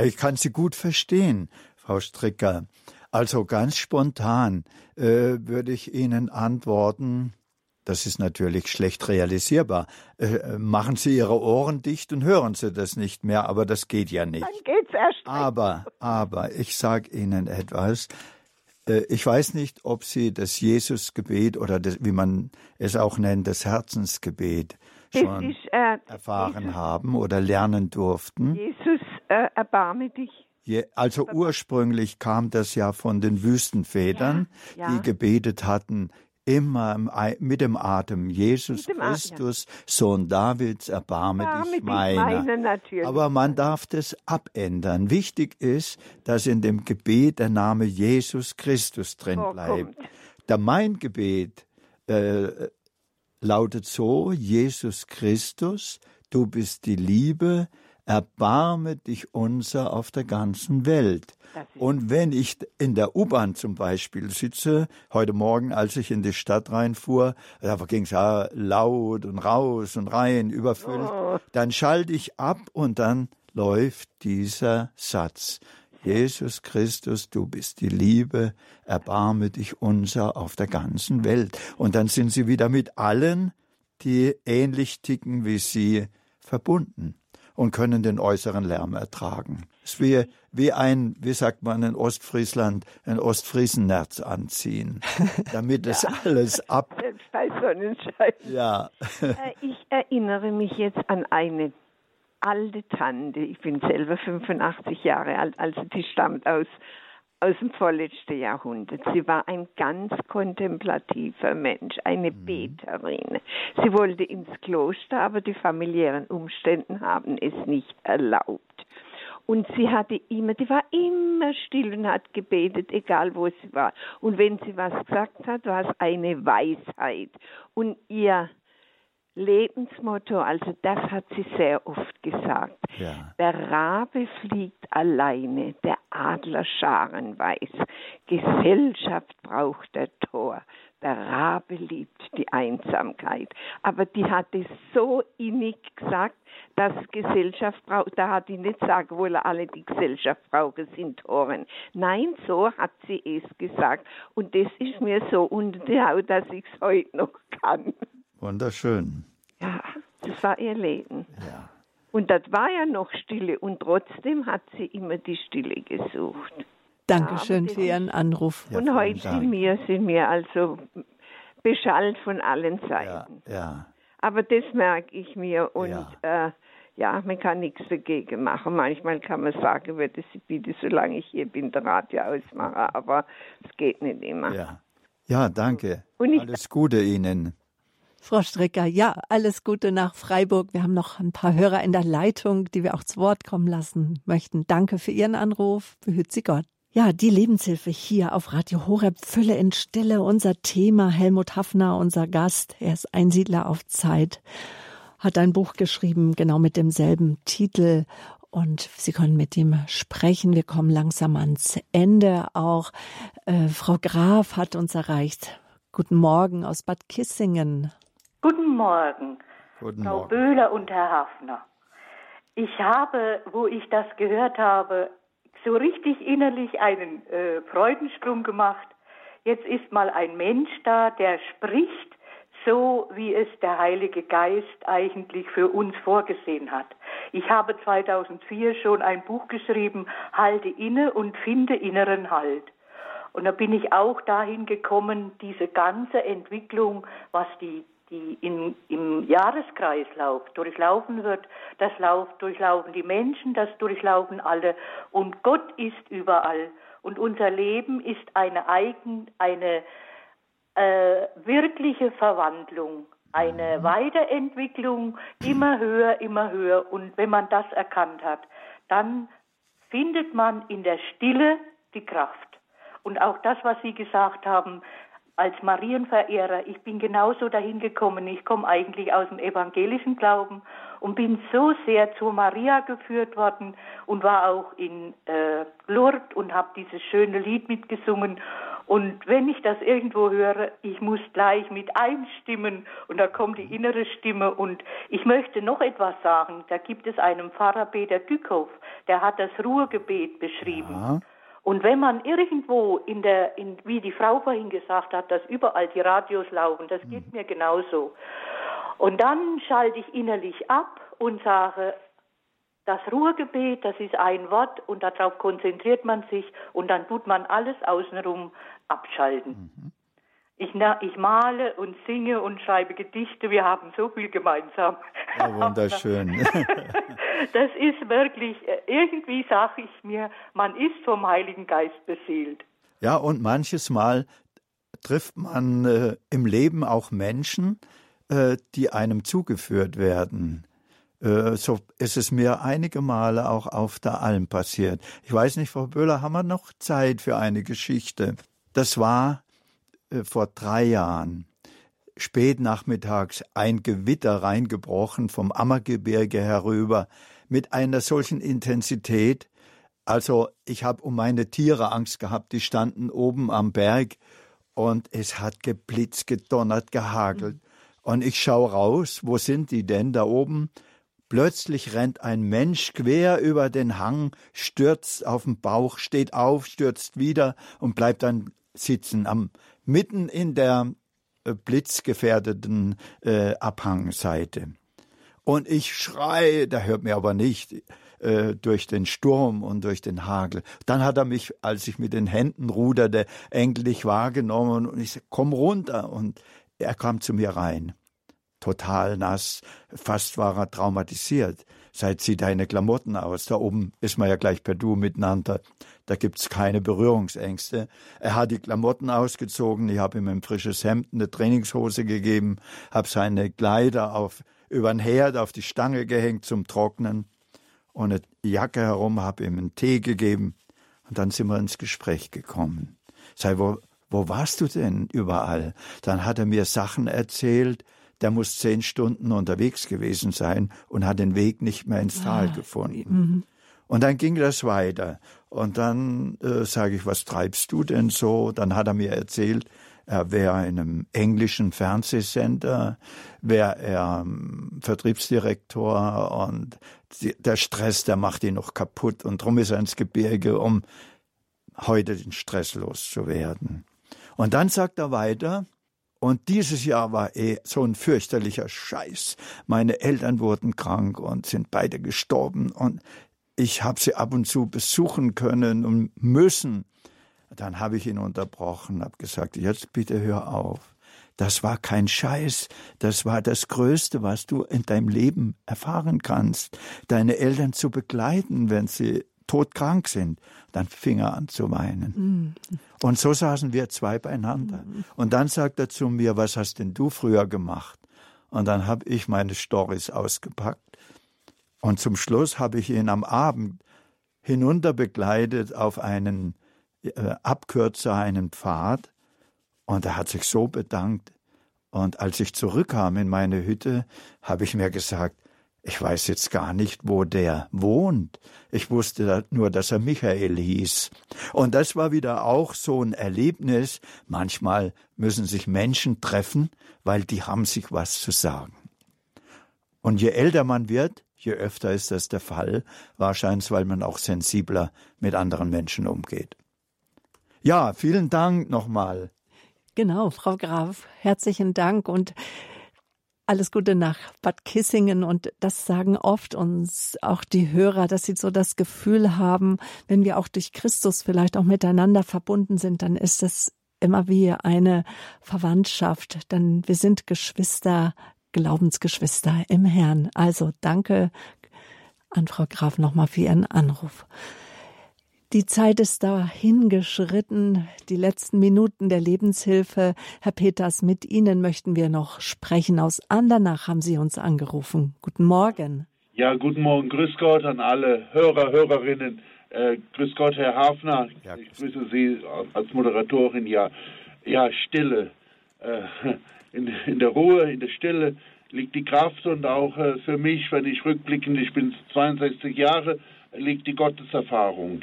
ich kann Sie gut verstehen, Frau Stricker. Also ganz spontan äh, würde ich Ihnen antworten, das ist natürlich schlecht realisierbar. Äh, machen Sie Ihre Ohren dicht und hören Sie das nicht mehr, aber das geht ja nicht. Dann geht's erst. Aber, aber, ich sage Ihnen etwas. Äh, ich weiß nicht, ob Sie das Jesusgebet oder das, wie man es auch nennt, das Herzensgebet schon ist, äh, erfahren Jesus, haben oder lernen durften. Jesus, äh, erbarme dich also ursprünglich kam das ja von den Wüstenvätern, ja, ja. die gebetet hatten, immer mit dem Atem, Jesus dem Christus, Atem. Sohn Davids, erbarme ja, dich meiner. Meine Aber man darf das abändern. Wichtig ist, dass in dem Gebet der Name Jesus Christus drin bleibt. Da mein Gebet äh, lautet so, Jesus Christus, du bist die Liebe, erbarme dich unser auf der ganzen Welt. Und wenn ich in der U-Bahn zum Beispiel sitze, heute Morgen, als ich in die Stadt reinfuhr, da ging es ja laut und raus und rein, überfüllt, oh. dann schalte ich ab und dann läuft dieser Satz. Jesus Christus, du bist die Liebe, erbarme dich unser auf der ganzen Welt. Und dann sind sie wieder mit allen, die ähnlich ticken wie sie, verbunden und können den äußeren Lärm ertragen. Es ist wie, wie ein, wie sagt man in Ostfriesland, ein Ostfriesennerz anziehen, damit es ja. alles ab. Selbst bei Sonnenschein. Ja. Äh, ich erinnere mich jetzt an eine alte Tante. Ich bin selber 85 Jahre alt, also die stammt aus aus dem vorletzten Jahrhundert. Sie war ein ganz kontemplativer Mensch, eine mhm. Beterin. Sie wollte ins Kloster, aber die familiären Umstände haben es nicht erlaubt. Und sie hatte immer, die war immer still und hat gebetet, egal wo sie war. Und wenn sie was gesagt hat, war es eine Weisheit. Und ihr Lebensmotto, also das hat sie sehr oft gesagt. Ja. Der Rabe fliegt alleine, der Adler Scharen weiß. Gesellschaft braucht der Tor. Der Rabe liebt die Einsamkeit. Aber die hat es so innig gesagt, dass Gesellschaft braucht. Da hat die nicht sagen wollen, alle die Gesellschaft brauchen, sind Toren. Nein, so hat sie es gesagt. Und das ist mir so unter die Haut, dass ich es heute noch kann. Wunderschön. Ja, das war ihr Leben. Ja. Und das war ja noch Stille und trotzdem hat sie immer die Stille gesucht. Dankeschön ja, für Ihren Anruf. Ja, und heute sind wir, sind wir also beschallt von allen Seiten. Ja, ja. Aber das merke ich mir und ja. Äh, ja, man kann nichts dagegen machen. Manchmal kann man sagen, würde sie bitte, solange ich hier bin, der Radio ausmachen, aber es geht nicht immer. Ja, ja danke. Alles Gute Ihnen. Frau Strecker, ja, alles Gute nach Freiburg. Wir haben noch ein paar Hörer in der Leitung, die wir auch zu Wort kommen lassen möchten. Danke für Ihren Anruf. Behüt Sie Gott. Ja, die Lebenshilfe hier auf Radio Horeb, Fülle in Stille, unser Thema. Helmut Hafner, unser Gast, er ist Einsiedler auf Zeit, hat ein Buch geschrieben, genau mit demselben Titel. Und Sie können mit ihm sprechen. Wir kommen langsam ans Ende. Auch äh, Frau Graf hat uns erreicht. Guten Morgen aus Bad Kissingen. Guten Morgen, Guten Frau Morgen. Böhler und Herr Hafner. Ich habe, wo ich das gehört habe, so richtig innerlich einen äh, Freudensprung gemacht. Jetzt ist mal ein Mensch da, der spricht so, wie es der Heilige Geist eigentlich für uns vorgesehen hat. Ich habe 2004 schon ein Buch geschrieben, Halte inne und finde inneren Halt. Und da bin ich auch dahin gekommen, diese ganze Entwicklung, was die, die in, im Jahreskreislauf durchlaufen wird, das lauf, durchlaufen die Menschen, das durchlaufen alle. Und Gott ist überall. Und unser Leben ist eine eigen, eine äh, wirkliche Verwandlung, eine Weiterentwicklung, immer höher, immer höher. Und wenn man das erkannt hat, dann findet man in der Stille die Kraft. Und auch das, was Sie gesagt haben, als Marienverehrer, ich bin genauso dahin gekommen. Ich komme eigentlich aus dem evangelischen Glauben und bin so sehr zu Maria geführt worden und war auch in äh, Lourdes und habe dieses schöne Lied mitgesungen. Und wenn ich das irgendwo höre, ich muss gleich mit einstimmen und da kommt die innere Stimme. Und ich möchte noch etwas sagen. Da gibt es einen Pfarrer Peter Dückhoff, der hat das Ruhegebet beschrieben. Ja. Und wenn man irgendwo in der, in, wie die Frau vorhin gesagt hat, dass überall die Radios laufen, das geht mir genauso. Und dann schalte ich innerlich ab und sage, das Ruhegebet, das ist ein Wort und darauf konzentriert man sich und dann tut man alles außenrum abschalten. Ich, ich male und singe und schreibe Gedichte, wir haben so viel gemeinsam. Ja, wunderschön. Das ist wirklich, äh, irgendwie sage ich mir, man ist vom Heiligen Geist beseelt. Ja, und manches Mal trifft man äh, im Leben auch Menschen, äh, die einem zugeführt werden. Äh, so ist es mir einige Male auch auf der Alm passiert. Ich weiß nicht, Frau Böhler, haben wir noch Zeit für eine Geschichte? Das war vor drei Jahren. Spät nachmittags ein Gewitter reingebrochen vom Ammergebirge herüber mit einer solchen Intensität. Also ich habe um meine Tiere Angst gehabt, die standen oben am Berg und es hat geblitzt, gedonnert, gehagelt. Und ich schaue raus, wo sind die denn da oben? Plötzlich rennt ein Mensch quer über den Hang, stürzt auf den Bauch, steht auf, stürzt wieder und bleibt dann sitzen am mitten in der äh, blitzgefährdeten äh, Abhangseite. Und ich schreie, der hört mir aber nicht, äh, durch den Sturm und durch den Hagel. Dann hat er mich, als ich mit den Händen ruderte, endlich wahrgenommen und ich sagte, komm runter. Und er kam zu mir rein. Total nass, fast war er traumatisiert. Seit zieh deine Klamotten aus. Da oben ist man ja gleich per Du miteinander. Da gibt's keine Berührungsängste. Er hat die Klamotten ausgezogen. Ich habe ihm ein frisches Hemd, eine Trainingshose gegeben, habe seine Kleider auf über den Herd auf die Stange gehängt zum Trocknen und eine Jacke herum, habe ihm einen Tee gegeben und dann sind wir ins Gespräch gekommen. Sei, wo, wo warst du denn überall? Dann hat er mir Sachen erzählt, der muss zehn Stunden unterwegs gewesen sein und hat den Weg nicht mehr ins Tal gefunden. Und dann ging das weiter. Und dann äh, sage ich, was treibst du denn so? Dann hat er mir erzählt, er wäre in einem englischen Fernsehsender, wäre er ähm, Vertriebsdirektor und die, der Stress, der macht ihn noch kaputt und drum ist er ins Gebirge, um heute den Stress loszuwerden. Und dann sagt er weiter, und dieses Jahr war eh so ein fürchterlicher Scheiß. Meine Eltern wurden krank und sind beide gestorben und ich habe sie ab und zu besuchen können und müssen. Dann habe ich ihn unterbrochen, habe gesagt, jetzt bitte hör auf. Das war kein Scheiß, das war das Größte, was du in deinem Leben erfahren kannst, deine Eltern zu begleiten, wenn sie todkrank sind. Dann fing er an zu weinen. Mhm. Und so saßen wir zwei beieinander. Mhm. Und dann sagt er zu mir, was hast denn du früher gemacht? Und dann habe ich meine Stories ausgepackt. Und zum Schluss habe ich ihn am Abend hinunter begleitet auf einen äh, abkürze einen Pfad. Und er hat sich so bedankt. Und als ich zurückkam in meine Hütte, habe ich mir gesagt, ich weiß jetzt gar nicht, wo der wohnt. Ich wusste nur, dass er Michael hieß. Und das war wieder auch so ein Erlebnis. Manchmal müssen sich Menschen treffen, weil die haben sich was zu sagen. Und je älter man wird, je öfter ist das der Fall, wahrscheinlich weil man auch sensibler mit anderen Menschen umgeht. Ja, vielen Dank nochmal. Genau, Frau Graf, herzlichen Dank und alles Gute nach Bad Kissingen und das sagen oft uns auch die Hörer, dass sie so das Gefühl haben, wenn wir auch durch Christus vielleicht auch miteinander verbunden sind, dann ist es immer wie eine Verwandtschaft, denn wir sind Geschwister, Glaubensgeschwister im Herrn. Also danke an Frau Graf nochmal für Ihren Anruf. Die Zeit ist dahingeschritten, die letzten Minuten der Lebenshilfe. Herr Peters, mit Ihnen möchten wir noch sprechen. Aus Andernach haben Sie uns angerufen. Guten Morgen. Ja, guten Morgen. Grüß Gott an alle Hörer, Hörerinnen. Äh, grüß Gott, Herr Hafner. Ja, ich grüße Sie als Moderatorin. Ja, ja Stille. Äh, in, in der Ruhe, in der Stille liegt die Kraft und auch äh, für mich, wenn ich rückblickend, ich bin 62 Jahre, liegt die Gotteserfahrung.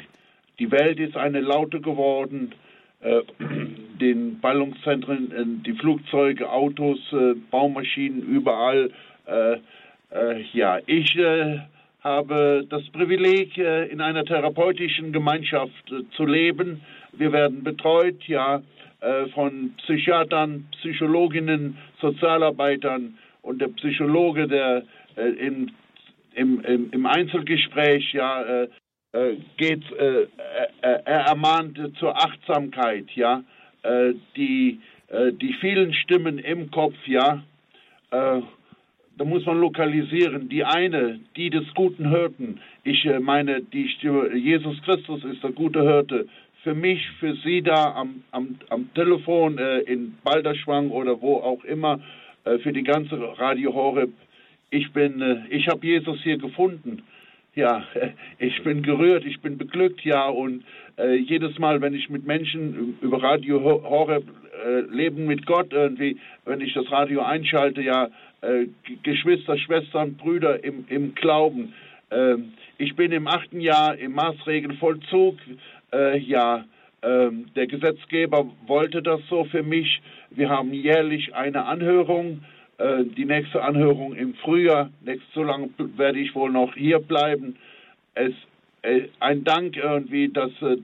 Die Welt ist eine laute geworden. Äh, den Ballungszentren, äh, die Flugzeuge, Autos, äh, Baumaschinen, überall. Äh, äh, ja, ich habe das Privileg, in einer therapeutischen Gemeinschaft zu leben. Wir werden betreut, ja, von Psychiatern, Psychologinnen, Sozialarbeitern und der Psychologe, der im, im, im Einzelgespräch ja äh, geht, äh, äh, er ermahnt zur Achtsamkeit, ja, die, die vielen Stimmen im Kopf, ja, da muss man lokalisieren. Die eine, die des guten Hirten, ich meine, die Stimme, Jesus Christus ist der gute Hirte, für mich, für Sie da am, am, am Telefon äh, in Balderschwang oder wo auch immer, äh, für die ganze Radio Horeb. Ich bin, äh, ich habe Jesus hier gefunden ja, ich bin gerührt, ich bin beglückt, ja, und äh, jedes Mal, wenn ich mit Menschen über Radio Horeb äh, Leben mit Gott irgendwie, wenn ich das Radio einschalte, ja, äh, Geschwister, Schwestern, Brüder im, im Glauben. Ähm, ich bin im achten Jahr im Maßregelvollzug, äh, ja, ähm, der Gesetzgeber wollte das so für mich. Wir haben jährlich eine Anhörung, äh, die nächste Anhörung im Frühjahr. Nächst, so lange werde ich wohl noch hier bleiben. Es, äh, ein Dank irgendwie, dass äh,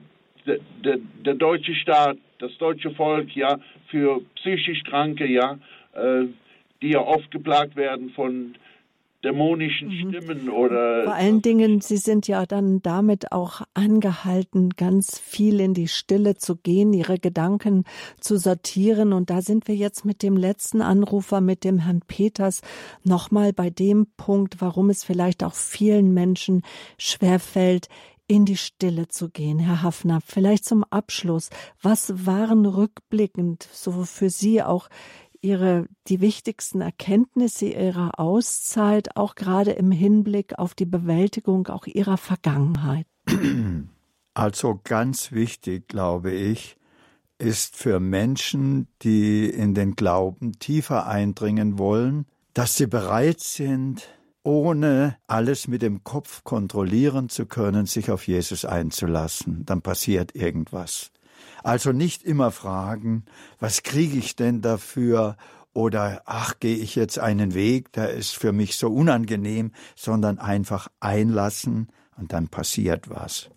der, der, deutsche Staat, das deutsche Volk, ja, für psychisch Kranke, ja, die ja oft geplagt werden von dämonischen mhm. Stimmen oder. Vor allen Dingen, Sie sind ja dann damit auch angehalten, ganz viel in die Stille zu gehen, Ihre Gedanken zu sortieren. Und da sind wir jetzt mit dem letzten Anrufer, mit dem Herrn Peters, nochmal bei dem Punkt, warum es vielleicht auch vielen Menschen schwerfällt, in die Stille zu gehen. Herr Hafner, vielleicht zum Abschluss. Was waren rückblickend so für Sie auch Ihre, die wichtigsten Erkenntnisse Ihrer Auszeit, auch gerade im Hinblick auf die Bewältigung auch Ihrer Vergangenheit? Also ganz wichtig, glaube ich, ist für Menschen, die in den Glauben tiefer eindringen wollen, dass sie bereit sind, ohne alles mit dem Kopf kontrollieren zu können, sich auf Jesus einzulassen. Dann passiert irgendwas. Also nicht immer fragen, was kriege ich denn dafür oder ach, gehe ich jetzt einen Weg, der ist für mich so unangenehm, sondern einfach einlassen und dann passiert was.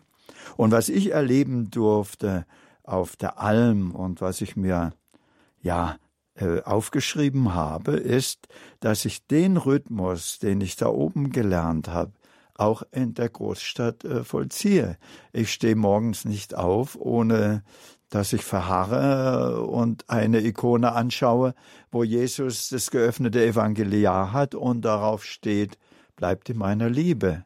Und was ich erleben durfte auf der Alm und was ich mir ja äh, aufgeschrieben habe, ist, dass ich den Rhythmus, den ich da oben gelernt habe, auch in der Großstadt äh, vollziehe. Ich stehe morgens nicht auf, ohne dass ich verharre und eine Ikone anschaue, wo Jesus das geöffnete Evangeliar hat und darauf steht, bleibt in meiner Liebe.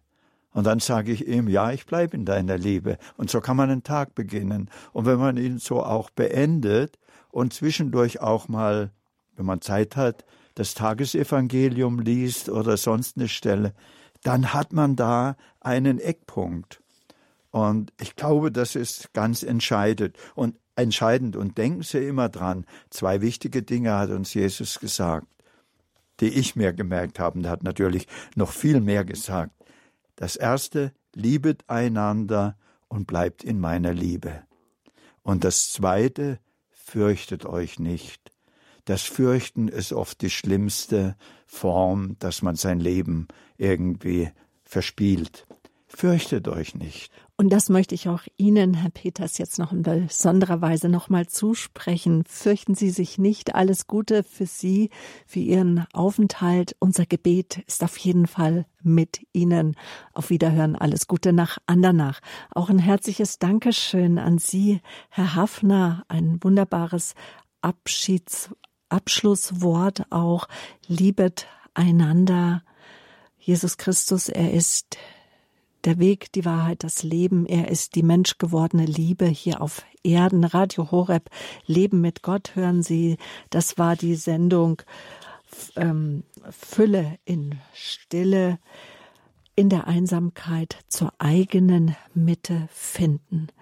Und dann sage ich ihm, ja, ich bleibe in deiner Liebe. Und so kann man einen Tag beginnen. Und wenn man ihn so auch beendet und zwischendurch auch mal, wenn man Zeit hat, das Tagesevangelium liest oder sonst eine Stelle, dann hat man da einen Eckpunkt. Und ich glaube, das ist ganz entscheidend. Und entscheidend. Und denken Sie immer dran, zwei wichtige Dinge hat uns Jesus gesagt, die ich mir gemerkt habe. Er hat natürlich noch viel mehr gesagt. Das erste, liebet einander und bleibt in meiner Liebe. Und das zweite, fürchtet euch nicht. Das Fürchten ist oft die schlimmste Form, dass man sein Leben irgendwie verspielt. Fürchtet euch nicht. Und das möchte ich auch Ihnen, Herr Peters, jetzt noch in besonderer Weise nochmal zusprechen. Fürchten Sie sich nicht. Alles Gute für Sie, für Ihren Aufenthalt. Unser Gebet ist auf jeden Fall mit Ihnen. Auf Wiederhören. Alles Gute nach Andernach. Auch ein herzliches Dankeschön an Sie, Herr Hafner. Ein wunderbares Abschieds Abschlusswort auch. Liebet einander. Jesus Christus, er ist der Weg, die Wahrheit, das Leben. Er ist die menschgewordene Liebe hier auf Erden. Radio Horeb, Leben mit Gott, hören Sie. Das war die Sendung ähm, Fülle in Stille, in der Einsamkeit zur eigenen Mitte finden.